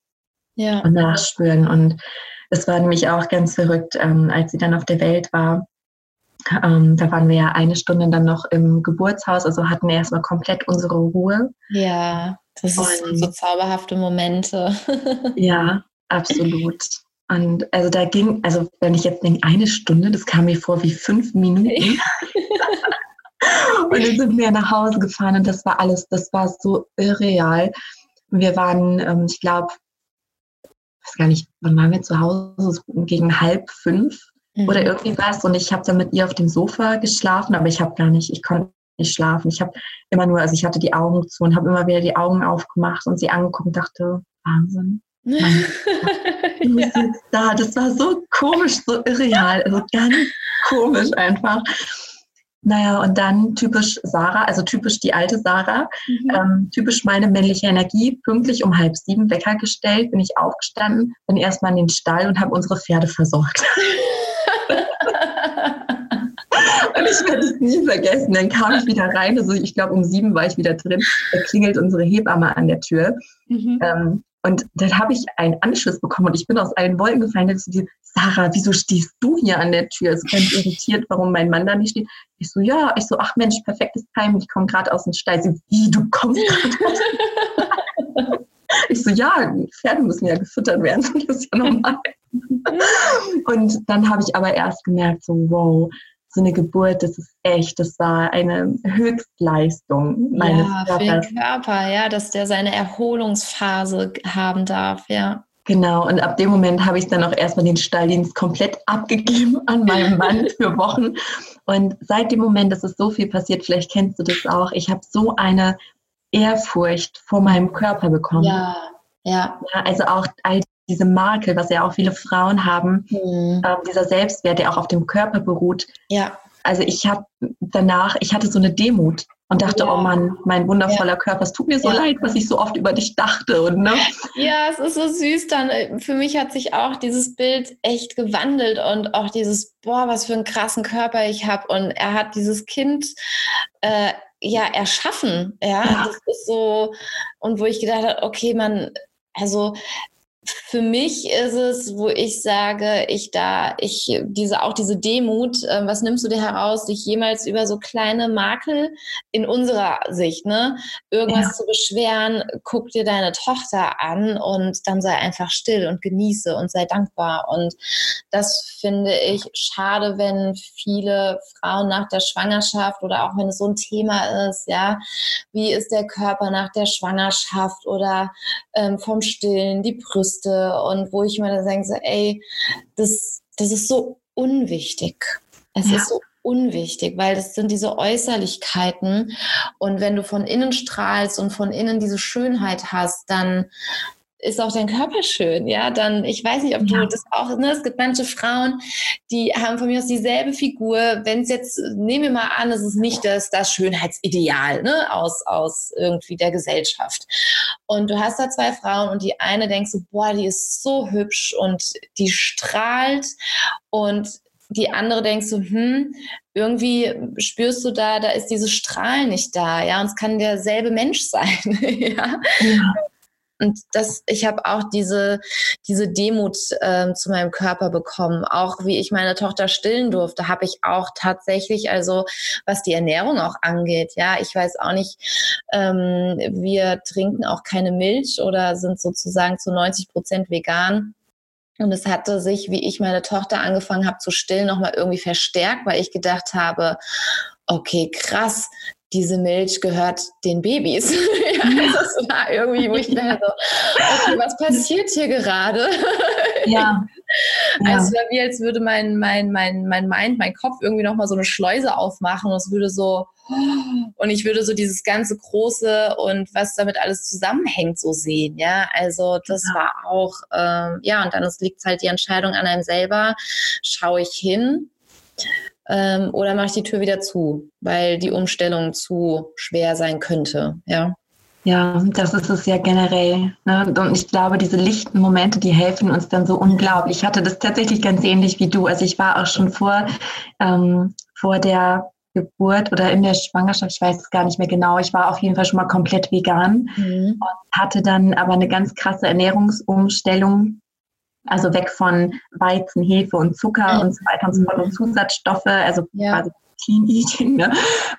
ja. und nachspüren. Und es war nämlich auch ganz verrückt, ähm, als sie dann auf der Welt war. Ähm, da waren wir ja eine Stunde dann noch im Geburtshaus, also hatten wir erstmal komplett unsere Ruhe. Ja, das sind so zauberhafte Momente. ja, absolut. Und also da ging, also wenn ich jetzt denke, eine Stunde, das kam mir vor wie fünf Minuten. und dann sind wir nach Hause gefahren und das war alles, das war so irreal. Wir waren, ähm, ich glaube, weiß gar nicht, wann waren wir zu Hause? Gegen halb fünf mhm. oder irgendwie was. Und ich habe dann mit ihr auf dem Sofa geschlafen, aber ich habe gar nicht, ich konnte nicht schlafen. Ich habe immer nur, also ich hatte die Augen zu und habe immer wieder die Augen aufgemacht und sie angeguckt und dachte, Wahnsinn. Mein, du bist ja. jetzt da. Das war so komisch, so irreal, also ganz komisch einfach. Naja, und dann typisch Sarah, also typisch die alte Sarah, mhm. ähm, typisch meine männliche Energie, pünktlich um halb sieben Wecker gestellt, bin ich aufgestanden, bin erstmal in den Stall und habe unsere Pferde versorgt. und ich werde es nie vergessen. Dann kam ich wieder rein, also ich glaube um sieben war ich wieder drin, da klingelt unsere Hebamme an der Tür. Mhm. Ähm, und dann habe ich einen Anschluss bekommen und ich bin aus allen Wolken gefallen. Da so, Sarah, wieso stehst du hier an der Tür? So ganz irritiert, warum mein Mann da nicht steht. Ich so, ja, ich so, ach Mensch, perfektes Timing, ich komme gerade aus dem Stall. Sie, wie, du kommst gerade Ich so, ja, Pferde müssen ja gefüttert werden, das ist ja normal. und dann habe ich aber erst gemerkt, so, wow, so eine Geburt, das ist echt, das war eine Höchstleistung meines ja, Körpers. Für den Körper, ja, dass der seine Erholungsphase haben darf, ja. Genau, und ab dem Moment habe ich dann auch erstmal den Stalldienst komplett abgegeben an meinen Mann für Wochen. Und seit dem Moment, dass es so viel passiert, vielleicht kennst du das auch, ich habe so eine Ehrfurcht vor meinem Körper bekommen. Ja, ja. ja also auch all diese Makel, was ja auch viele Frauen haben, mhm. äh, dieser Selbstwert, der auch auf dem Körper beruht. Ja. Also ich habe danach, ich hatte so eine Demut und dachte, ja. oh Mann, mein wundervoller ja. Körper, es tut mir so ja. leid, was ich so oft über dich dachte. Und, ne? Ja, es ist so süß dann. Äh, für mich hat sich auch dieses Bild echt gewandelt und auch dieses, boah, was für einen krassen Körper ich habe. Und er hat dieses Kind äh, ja erschaffen. Ja? das ist so, und wo ich gedacht habe, okay, man, also für mich ist es, wo ich sage, ich da, ich, diese, auch diese Demut, äh, was nimmst du dir heraus, dich jemals über so kleine Makel in unserer Sicht, ne, irgendwas ja. zu beschweren, guck dir deine Tochter an und dann sei einfach still und genieße und sei dankbar. Und das finde ich schade, wenn viele Frauen nach der Schwangerschaft oder auch wenn es so ein Thema ist, ja, wie ist der Körper nach der Schwangerschaft oder ähm, vom Stillen, die Brüste und wo ich mir dann denke, so, ey, das, das ist so unwichtig. Es ja. ist so unwichtig, weil das sind diese Äußerlichkeiten und wenn du von innen strahlst und von innen diese Schönheit hast, dann ist auch dein Körper schön, ja, dann, ich weiß nicht, ob du ja. das auch, ne, es gibt manche Frauen, die haben von mir aus dieselbe Figur, wenn es jetzt, nehmen wir mal an, es ist nicht das, das Schönheitsideal, ne, aus, aus irgendwie der Gesellschaft. Und du hast da zwei Frauen und die eine denkst du, boah, die ist so hübsch und die strahlt und die andere denkst du, hm, irgendwie spürst du da, da ist dieses Strahlen nicht da, ja, und es kann derselbe Mensch sein, ja? ja. Und das, ich habe auch diese, diese Demut äh, zu meinem Körper bekommen. Auch wie ich meine Tochter stillen durfte, habe ich auch tatsächlich, also was die Ernährung auch angeht, ja, ich weiß auch nicht, ähm, wir trinken auch keine Milch oder sind sozusagen zu 90 Prozent vegan. Und es hatte sich, wie ich meine Tochter angefangen habe zu stillen, nochmal irgendwie verstärkt, weil ich gedacht habe, okay, krass, diese Milch gehört den Babys. ja, das war irgendwie, wo ich dachte, okay, was passiert hier gerade? ja. ja. Also es war wie, als würde mein, mein, mein, mein Mind, mein Kopf irgendwie nochmal so eine Schleuse aufmachen und es würde so, und ich würde so dieses ganze Große und was damit alles zusammenhängt so sehen, ja. Also das ja. war auch, ähm, ja, und dann liegt halt die Entscheidung an einem selber, schaue ich hin ähm, oder mache ich die Tür wieder zu, weil die Umstellung zu schwer sein könnte, ja. Ja, das ist es ja generell. Ne? Und ich glaube, diese lichten Momente, die helfen uns dann so unglaublich. Ich hatte das tatsächlich ganz ähnlich wie du. Also ich war auch schon vor, ähm, vor der Geburt oder in der Schwangerschaft, ich weiß es gar nicht mehr genau. Ich war auf jeden Fall schon mal komplett vegan mhm. und hatte dann aber eine ganz krasse Ernährungsumstellung also weg von Weizen, Hefe und Zucker mhm. und so weiter und so fort und Zusatzstoffe, also ja. quasi Clean Eating, ne?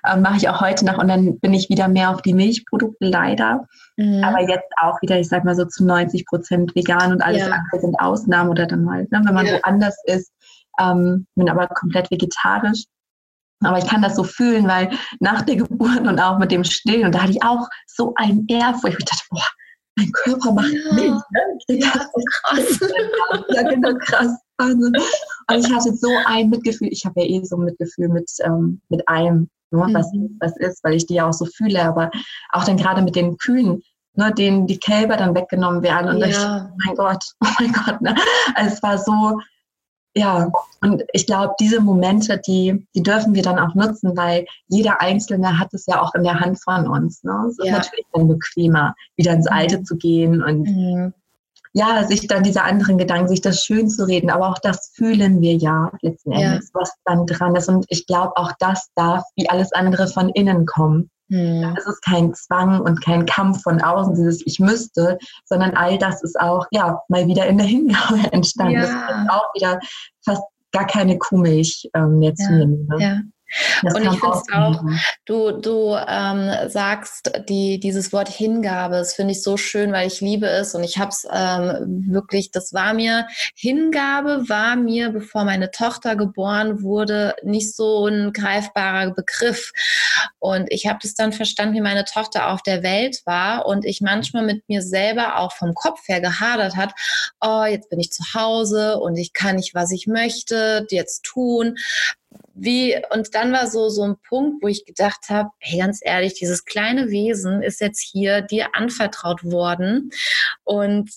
ähm, mache ich auch heute noch und dann bin ich wieder mehr auf die Milchprodukte leider. Mhm. Aber jetzt auch wieder, ich sag mal so zu 90 Prozent vegan und alles ja. andere sind Ausnahmen oder dann halt, ne, wenn man ja. woanders ist, ähm, bin aber komplett vegetarisch. Aber ich kann das so fühlen, weil nach der Geburt und auch mit dem Stillen, und da hatte ich auch so einen Ehrfurcht, ich dachte, boah, mein Körper macht ja. mit. Ne? Ja, krass. ja, genau, krass. Wahnsinn. Und ich hatte so ein Mitgefühl. Ich habe ja eh so ein Mitgefühl mit, ähm, mit allem, ne, mhm. was, was ist, weil ich die ja auch so fühle. Aber auch dann gerade mit den Kühen, ne, denen die Kälber dann weggenommen werden. Und ja. ich, oh mein Gott, oh mein Gott. Ne? Also es war so, ja, und ich glaube, diese Momente, die, die dürfen wir dann auch nutzen, weil jeder Einzelne hat es ja auch in der Hand von uns. Ne? Es ist ja. natürlich dann bequemer, wieder ins Alte mhm. zu gehen und mhm. ja, sich dann diese anderen Gedanken, sich das schön zu reden, aber auch das fühlen wir ja letzten Endes, ja. was dann dran ist. Und ich glaube, auch das darf wie alles andere von innen kommen. Hm. Das ist kein Zwang und kein Kampf von außen, dieses Ich müsste, sondern all das ist auch, ja, mal wieder in der Hingabe entstanden. Ja. Das ist auch wieder fast gar keine Kuhmilch ähm, mehr zu nehmen. Ne? Ja. Das und ich finde es auch, du, du ähm, sagst die, dieses Wort Hingabe, das finde ich so schön, weil ich liebe es und ich habe es ähm, wirklich, das war mir, Hingabe war mir, bevor meine Tochter geboren wurde, nicht so ein greifbarer Begriff. Und ich habe das dann verstanden, wie meine Tochter auf der Welt war und ich manchmal mit mir selber auch vom Kopf her gehadert hat, oh, jetzt bin ich zu Hause und ich kann nicht, was ich möchte, jetzt tun wie, und dann war so, so ein Punkt, wo ich gedacht habe, hey, ganz ehrlich, dieses kleine Wesen ist jetzt hier dir anvertraut worden. Und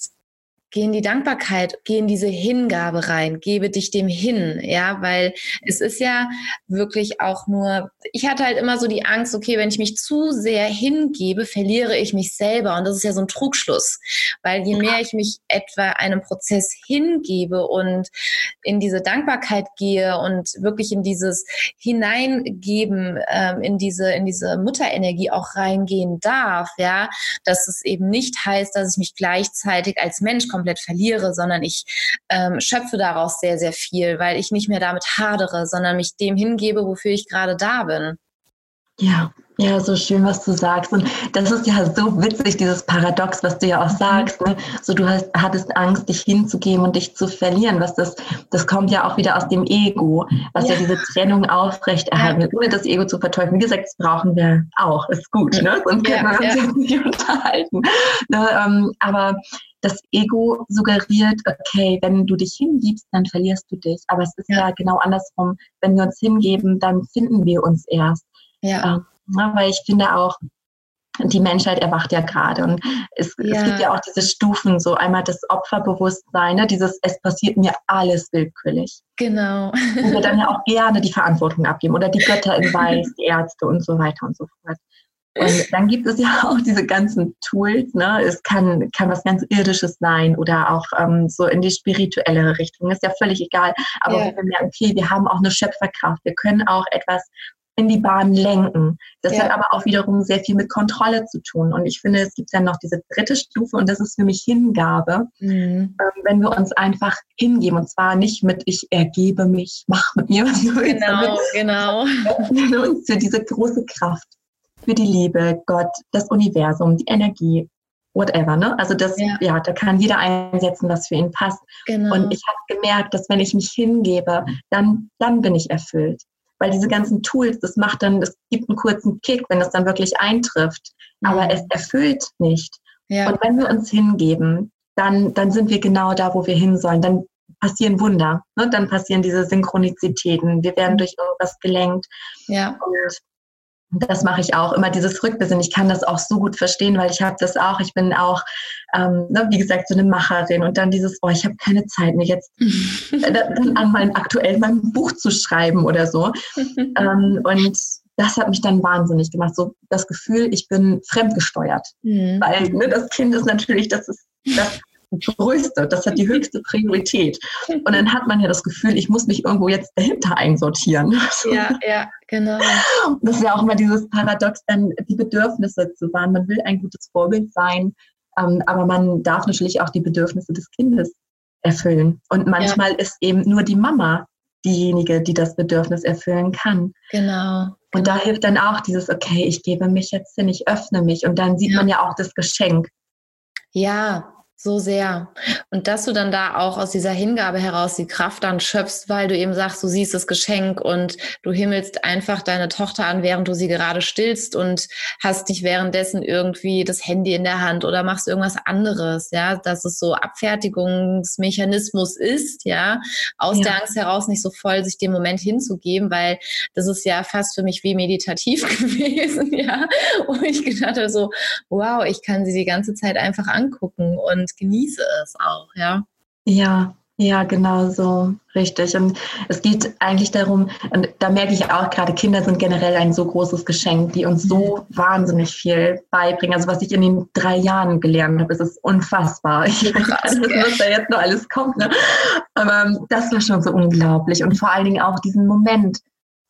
geh in die Dankbarkeit, geh in diese Hingabe rein, gebe dich dem hin, ja, weil es ist ja wirklich auch nur, ich hatte halt immer so die Angst, okay, wenn ich mich zu sehr hingebe, verliere ich mich selber und das ist ja so ein Trugschluss, weil je mehr ich mich etwa einem Prozess hingebe und in diese Dankbarkeit gehe und wirklich in dieses Hineingeben, ähm, in diese, in diese Mutterenergie auch reingehen darf, ja, dass es eben nicht heißt, dass ich mich gleichzeitig als Mensch komplett komplett verliere, sondern ich ähm, schöpfe daraus sehr, sehr viel, weil ich nicht mehr damit hadere, sondern mich dem hingebe, wofür ich gerade da bin. Ja, ja, so schön, was du sagst. Und das ist ja so witzig, dieses Paradox, was du ja auch mhm. sagst. Ne? So, du hast, hattest Angst, dich hinzugeben und dich zu verlieren. Was das, das kommt ja auch wieder aus dem Ego, was ja, ja diese Trennung aufrechterhalten will, ohne das Ego zu verteufeln. Wie gesagt, das brauchen wir auch. Ist gut, ne? Sonst ja, können wir uns ja. nicht unterhalten. Ne? Ähm, aber das Ego suggeriert, okay, wenn du dich hingibst, dann verlierst du dich. Aber es ist ja, ja genau andersrum. Wenn wir uns hingeben, dann finden wir uns erst. Ja. Ähm, weil ich finde auch, die Menschheit erwacht ja gerade. Und es, ja. es, gibt ja auch diese Stufen, so einmal das Opferbewusstsein, ne? dieses Es passiert mir alles willkürlich. Genau. Und wir dann ja auch gerne die Verantwortung abgeben oder die Götter in Weiß, die Ärzte und so weiter und so fort. Und dann gibt es ja auch diese ganzen Tools. Ne? Es kann, kann was ganz Irdisches sein oder auch ähm, so in die spirituelle Richtung. Ist ja völlig egal. Aber ja. wir merken, okay, wir haben auch eine Schöpferkraft. Wir können auch etwas in die Bahn lenken. Das ja. hat aber auch wiederum sehr viel mit Kontrolle zu tun. Und ich finde, es gibt dann noch diese dritte Stufe und das ist für mich Hingabe. Mhm. Ähm, wenn wir uns einfach hingeben und zwar nicht mit ich ergebe mich, mach mit mir was du willst. Genau, genau. uns für diese große Kraft, für die Liebe, Gott, das Universum, die Energie, whatever, ne? Also das, ja. ja, da kann jeder einsetzen, was für ihn passt. Genau. Und ich habe gemerkt, dass wenn ich mich hingebe, dann, dann bin ich erfüllt weil diese ganzen Tools, das macht dann, das gibt einen kurzen Kick, wenn das dann wirklich eintrifft, mhm. aber es erfüllt nicht. Ja. Und wenn wir uns hingeben, dann, dann sind wir genau da, wo wir hin sollen. Dann passieren Wunder, ne? dann passieren diese Synchronizitäten. Wir werden mhm. durch irgendwas gelenkt. Ja. Und das mache ich auch, immer dieses Rückbesinnen. Ich kann das auch so gut verstehen, weil ich habe das auch. Ich bin auch, ähm, ne, wie gesagt, so eine Macherin und dann dieses, oh, ich habe keine Zeit mehr jetzt äh, dann an meinem aktuell mein Buch zu schreiben oder so. ähm, und das hat mich dann wahnsinnig gemacht. So das Gefühl, ich bin fremdgesteuert. Mhm. Weil ne, das Kind ist natürlich, das ist das größte, das hat die höchste Priorität. Und dann hat man ja das Gefühl, ich muss mich irgendwo jetzt dahinter einsortieren. Ja, ja, genau. Das ist ja auch immer dieses Paradox, dann die Bedürfnisse zu wahren. Man will ein gutes Vorbild sein, ähm, aber man darf natürlich auch die Bedürfnisse des Kindes erfüllen. Und manchmal ja. ist eben nur die Mama diejenige, die das Bedürfnis erfüllen kann. Genau. Und da hilft dann auch dieses, okay, ich gebe mich jetzt hin, ich öffne mich. Und dann sieht ja. man ja auch das Geschenk. Ja, so sehr. Und dass du dann da auch aus dieser Hingabe heraus die Kraft dann schöpfst, weil du eben sagst, du siehst das Geschenk und du himmelst einfach deine Tochter an, während du sie gerade stillst und hast dich währenddessen irgendwie das Handy in der Hand oder machst irgendwas anderes, ja, dass es so Abfertigungsmechanismus ist, ja, aus ja. der Angst heraus nicht so voll sich dem Moment hinzugeben, weil das ist ja fast für mich wie meditativ gewesen, ja, wo ich gedacht habe so, wow, ich kann sie die ganze Zeit einfach angucken und und genieße es auch, ja. Ja, ja, genau so, richtig. Und es geht eigentlich darum, und da merke ich auch gerade, Kinder sind generell ein so großes Geschenk, die uns so mhm. wahnsinnig viel beibringen. Also was ich in den drei Jahren gelernt habe, ist es unfassbar. Ich weiß gar nicht, was da jetzt noch alles kommt. Ne? Aber das war schon so unglaublich. Und vor allen Dingen auch diesen Moment,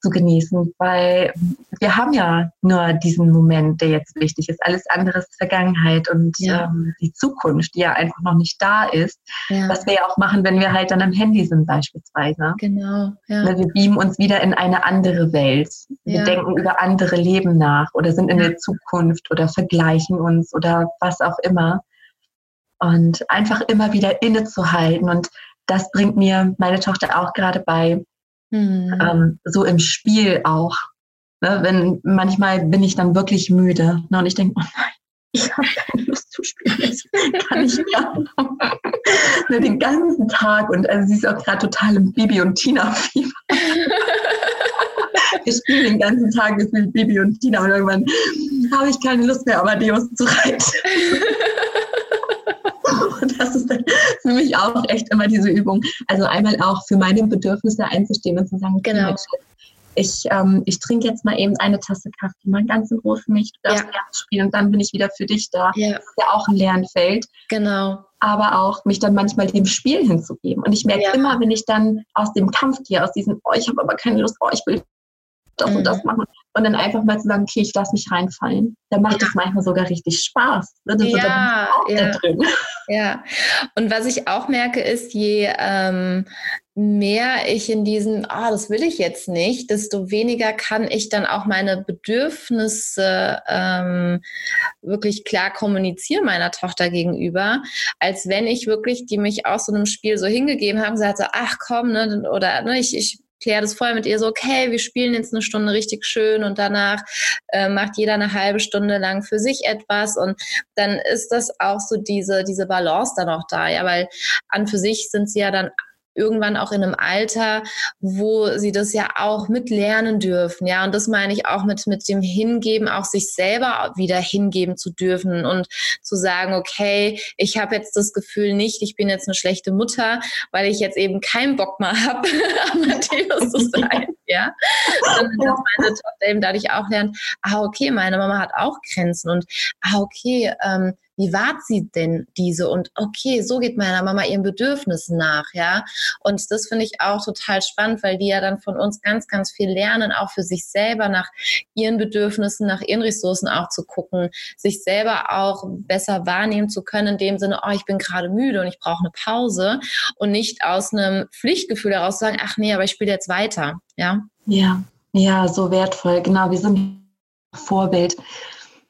zu genießen, weil wir haben ja nur diesen Moment, der jetzt wichtig ist. Alles andere ist Vergangenheit und ja. ähm, die Zukunft, die ja einfach noch nicht da ist, ja. was wir ja auch machen, wenn wir halt dann am Handy sind beispielsweise. Genau. Ja. Wir beamen uns wieder in eine andere Welt. Wir denken über andere Leben nach oder sind in der Zukunft oder vergleichen uns oder was auch immer. Und einfach immer wieder innezuhalten und das bringt mir meine Tochter auch gerade bei, Mhm. Ähm, so im Spiel auch. Ne? Wenn manchmal bin ich dann wirklich müde ne? und ich denke, oh nein, ich habe keine Lust zu spielen. Das kann ich nicht. ne, den ganzen Tag und also sie ist auch gerade total im Bibi und Tina Fieber. Wir spielen den ganzen Tag mit Bibi und Tina und irgendwann habe ich keine Lust mehr, Amadeus zu reiten. Und das ist dann für mich auch echt immer diese Übung. Also einmal auch für meine Bedürfnisse einzustehen und zu sagen, genau. ich, ähm, ich trinke jetzt mal eben eine Tasse Kaffee, mal ganz in Ruhe für mich, du darfst ja. spielen und dann bin ich wieder für dich da. Ja. Das ist ja auch ein Lernfeld. Genau. Aber auch mich dann manchmal dem Spiel hinzugeben. Und ich merke ja. immer, wenn ich dann aus dem Kampf gehe, aus diesem, oh, ich habe aber keine Lust, oh, ich will das mhm. und das machen. Und dann einfach mal zu sagen, okay, ich lasse mich reinfallen. Dann macht es ja. manchmal sogar richtig Spaß. Ne? Das ja, ja. drin. Ja. Und was ich auch merke, ist, je ähm, mehr ich in diesen, ah, oh, das will ich jetzt nicht, desto weniger kann ich dann auch meine Bedürfnisse ähm, wirklich klar kommunizieren meiner Tochter gegenüber, als wenn ich wirklich die mich aus so einem Spiel so hingegeben habe und gesagt so, ach komm, ne, oder ne, ich, ich kläre das vorher mit ihr so, okay, wir spielen jetzt eine Stunde richtig schön und danach äh, macht jeder eine halbe Stunde lang für sich etwas und dann ist das auch so diese, diese Balance dann auch da, ja, weil an für sich sind sie ja dann irgendwann auch in einem Alter, wo sie das ja auch mitlernen dürfen. Ja, und das meine ich auch mit, mit dem Hingeben, auch sich selber wieder hingeben zu dürfen und zu sagen, okay, ich habe jetzt das Gefühl nicht, ich bin jetzt eine schlechte Mutter, weil ich jetzt eben keinen Bock mehr habe, Matthäus zu sein. Ja, sondern dass meine Tochter eben dadurch auch lernt, ah, okay, meine Mama hat auch Grenzen und ah, okay, ähm, wie wahrt sie denn diese? Und okay, so geht meiner Mama ihren Bedürfnissen nach, ja. Und das finde ich auch total spannend, weil die ja dann von uns ganz, ganz viel lernen, auch für sich selber nach ihren Bedürfnissen, nach ihren Ressourcen auch zu gucken, sich selber auch besser wahrnehmen zu können, in dem Sinne, oh, ich bin gerade müde und ich brauche eine Pause und nicht aus einem Pflichtgefühl heraus sagen, ach nee, aber ich spiele jetzt weiter, ja. Ja, ja, so wertvoll. Genau, wie so ein Vorbild.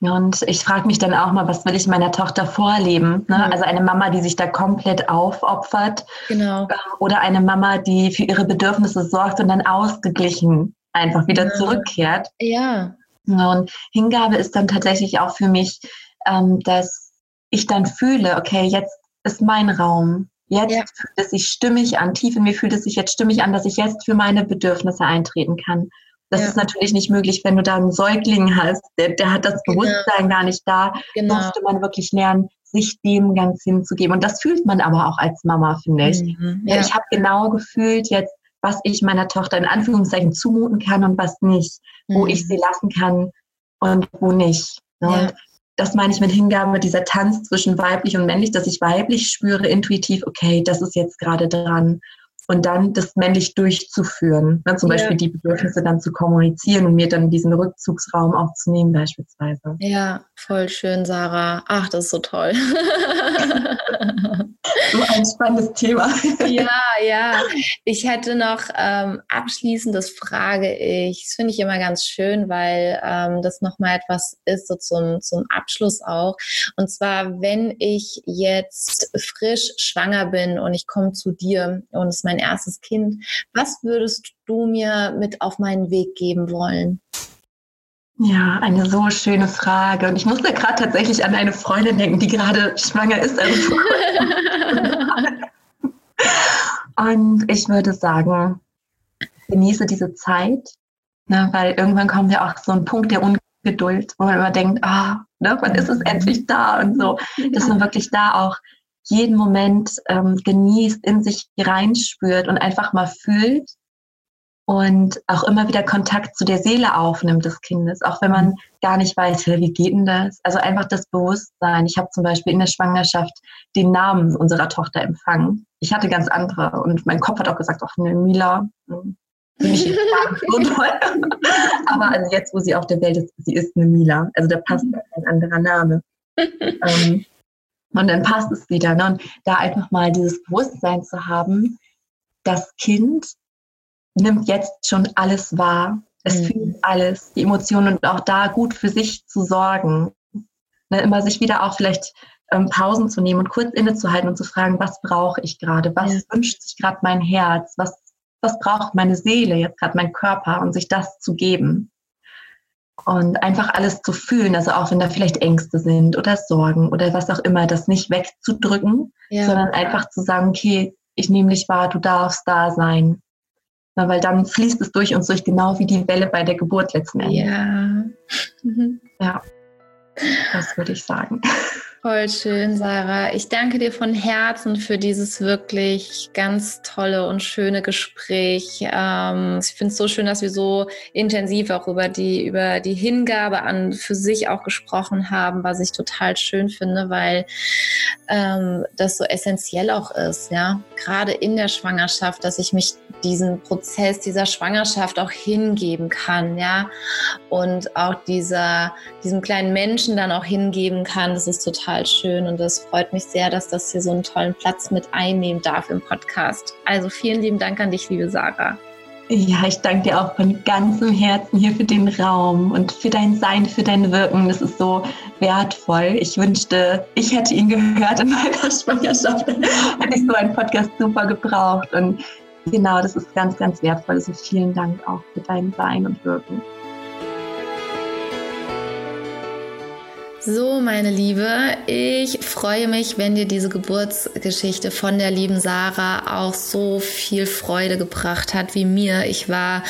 Und ich frage mich dann auch mal, was will ich meiner Tochter vorleben? Ne? Mhm. Also eine Mama, die sich da komplett aufopfert. Genau. Ähm, oder eine Mama, die für ihre Bedürfnisse sorgt und dann ausgeglichen einfach wieder ja. zurückkehrt. Ja. Und Hingabe ist dann tatsächlich auch für mich, ähm, dass ich dann fühle, okay, jetzt ist mein Raum. Jetzt ja. fühlt es sich stimmig an. Tief in mir fühlt es sich jetzt stimmig an, dass ich jetzt für meine Bedürfnisse eintreten kann. Das ja. ist natürlich nicht möglich, wenn du da einen Säugling hast, der, der hat das genau. Bewusstsein gar nicht da. Genau. Musste man wirklich lernen, sich dem ganz hinzugeben. Und das fühlt man aber auch als Mama, finde ich. Mhm. Ja. Ich habe genau gefühlt jetzt, was ich meiner Tochter in Anführungszeichen zumuten kann und was nicht, mhm. wo ich sie lassen kann und wo nicht. Ne? Ja. Und das meine ich mit Hingabe, dieser Tanz zwischen weiblich und männlich, dass ich weiblich spüre, intuitiv, okay, das ist jetzt gerade dran und dann das männlich durchzuführen. Ne? Zum ja. Beispiel die Bedürfnisse dann zu kommunizieren und mir dann diesen Rückzugsraum auch zu nehmen beispielsweise. Ja, voll schön, Sarah. Ach, das ist so toll. so ein spannendes Thema. ja, ja. Ich hätte noch ähm, abschließend, das frage ich, das finde ich immer ganz schön, weil ähm, das nochmal etwas ist, so zum, zum Abschluss auch. Und zwar, wenn ich jetzt frisch schwanger bin und ich komme zu dir und es ist mein erstes Kind, was würdest du mir mit auf meinen Weg geben wollen? Ja, eine so schöne Frage. Und ich musste gerade tatsächlich an eine Freundin denken, die gerade schwanger ist. Also und ich würde sagen, genieße diese Zeit, ne, weil irgendwann kommt ja auch so ein Punkt der Ungeduld, wo man immer denkt, ah, ne, wann ist es endlich da und so, dass man wirklich da auch jeden Moment ähm, genießt, in sich reinspürt und einfach mal fühlt, und auch immer wieder Kontakt zu der Seele aufnimmt des Kindes, auch wenn man gar nicht weiß, wie geht denn das? Also einfach das Bewusstsein. Ich habe zum Beispiel in der Schwangerschaft den Namen unserer Tochter empfangen. Ich hatte ganz andere und mein Kopf hat auch gesagt, ach ne, Mila, hm, mich ist so toll. Aber also jetzt, wo sie auf der Welt ist, sie ist eine Mila. Also da passt ein anderer Name. ähm, und dann passt es wieder. Ne? Und da einfach mal dieses Bewusstsein zu haben, das Kind nimmt jetzt schon alles wahr. Es mhm. fühlt alles, die Emotionen und auch da gut für sich zu sorgen. Ne, immer sich wieder auch vielleicht ähm, Pausen zu nehmen und kurz innezuhalten und zu fragen, was brauche ich gerade? Was ja. wünscht sich gerade mein Herz? Was, was braucht meine Seele, jetzt gerade mein Körper? Und sich das zu geben. Und einfach alles zu fühlen, also auch wenn da vielleicht Ängste sind oder Sorgen oder was auch immer, das nicht wegzudrücken, ja. sondern einfach zu sagen, okay, ich nehme dich wahr, du darfst da sein. Na, weil dann fließt es durch uns durch, genau wie die Welle bei der Geburt letzten Endes. Ja. Mhm. Ja, das würde ich sagen. Voll schön, Sarah. Ich danke dir von Herzen für dieses wirklich ganz tolle und schöne Gespräch. Ähm, ich finde es so schön, dass wir so intensiv auch über die, über die Hingabe an für sich auch gesprochen haben, was ich total schön finde, weil ähm, das so essentiell auch ist, ja. Gerade in der Schwangerschaft, dass ich mich diesen Prozess dieser Schwangerschaft auch hingeben kann, ja. Und auch dieser, diesem kleinen Menschen dann auch hingeben kann. Das ist total schön und das freut mich sehr, dass das hier so einen tollen Platz mit einnehmen darf im Podcast. Also vielen lieben Dank an dich, liebe Sarah. Ja, ich danke dir auch von ganzem Herzen hier für den Raum und für dein Sein, für dein Wirken. Das ist so wertvoll. Ich wünschte, ich hätte ihn gehört in meiner Schwangerschaft. Hätte ich so einen Podcast super gebraucht. Und genau, das ist ganz, ganz wertvoll. Also vielen Dank auch für dein Sein und Wirken. So, meine Liebe, ich freue mich, wenn dir diese Geburtsgeschichte von der lieben Sarah auch so viel Freude gebracht hat wie mir. Ich war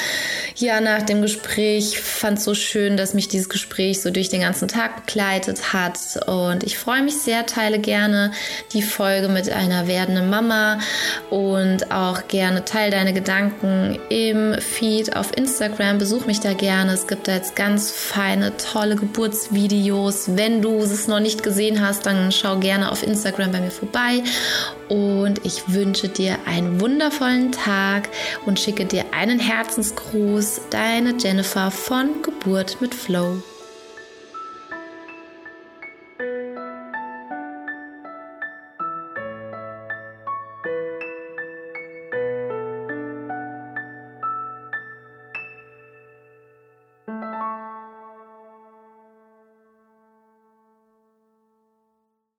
ja nach dem Gespräch, fand es so schön, dass mich dieses Gespräch so durch den ganzen Tag begleitet hat. Und ich freue mich sehr, teile gerne die Folge mit einer werdenden Mama und auch gerne teile deine Gedanken im Feed auf Instagram. Besuch mich da gerne. Es gibt da jetzt ganz feine, tolle Geburtsvideos. Wenn wenn du es noch nicht gesehen hast, dann schau gerne auf Instagram bei mir vorbei. Und ich wünsche dir einen wundervollen Tag und schicke dir einen Herzensgruß. Deine Jennifer von Geburt mit Flow.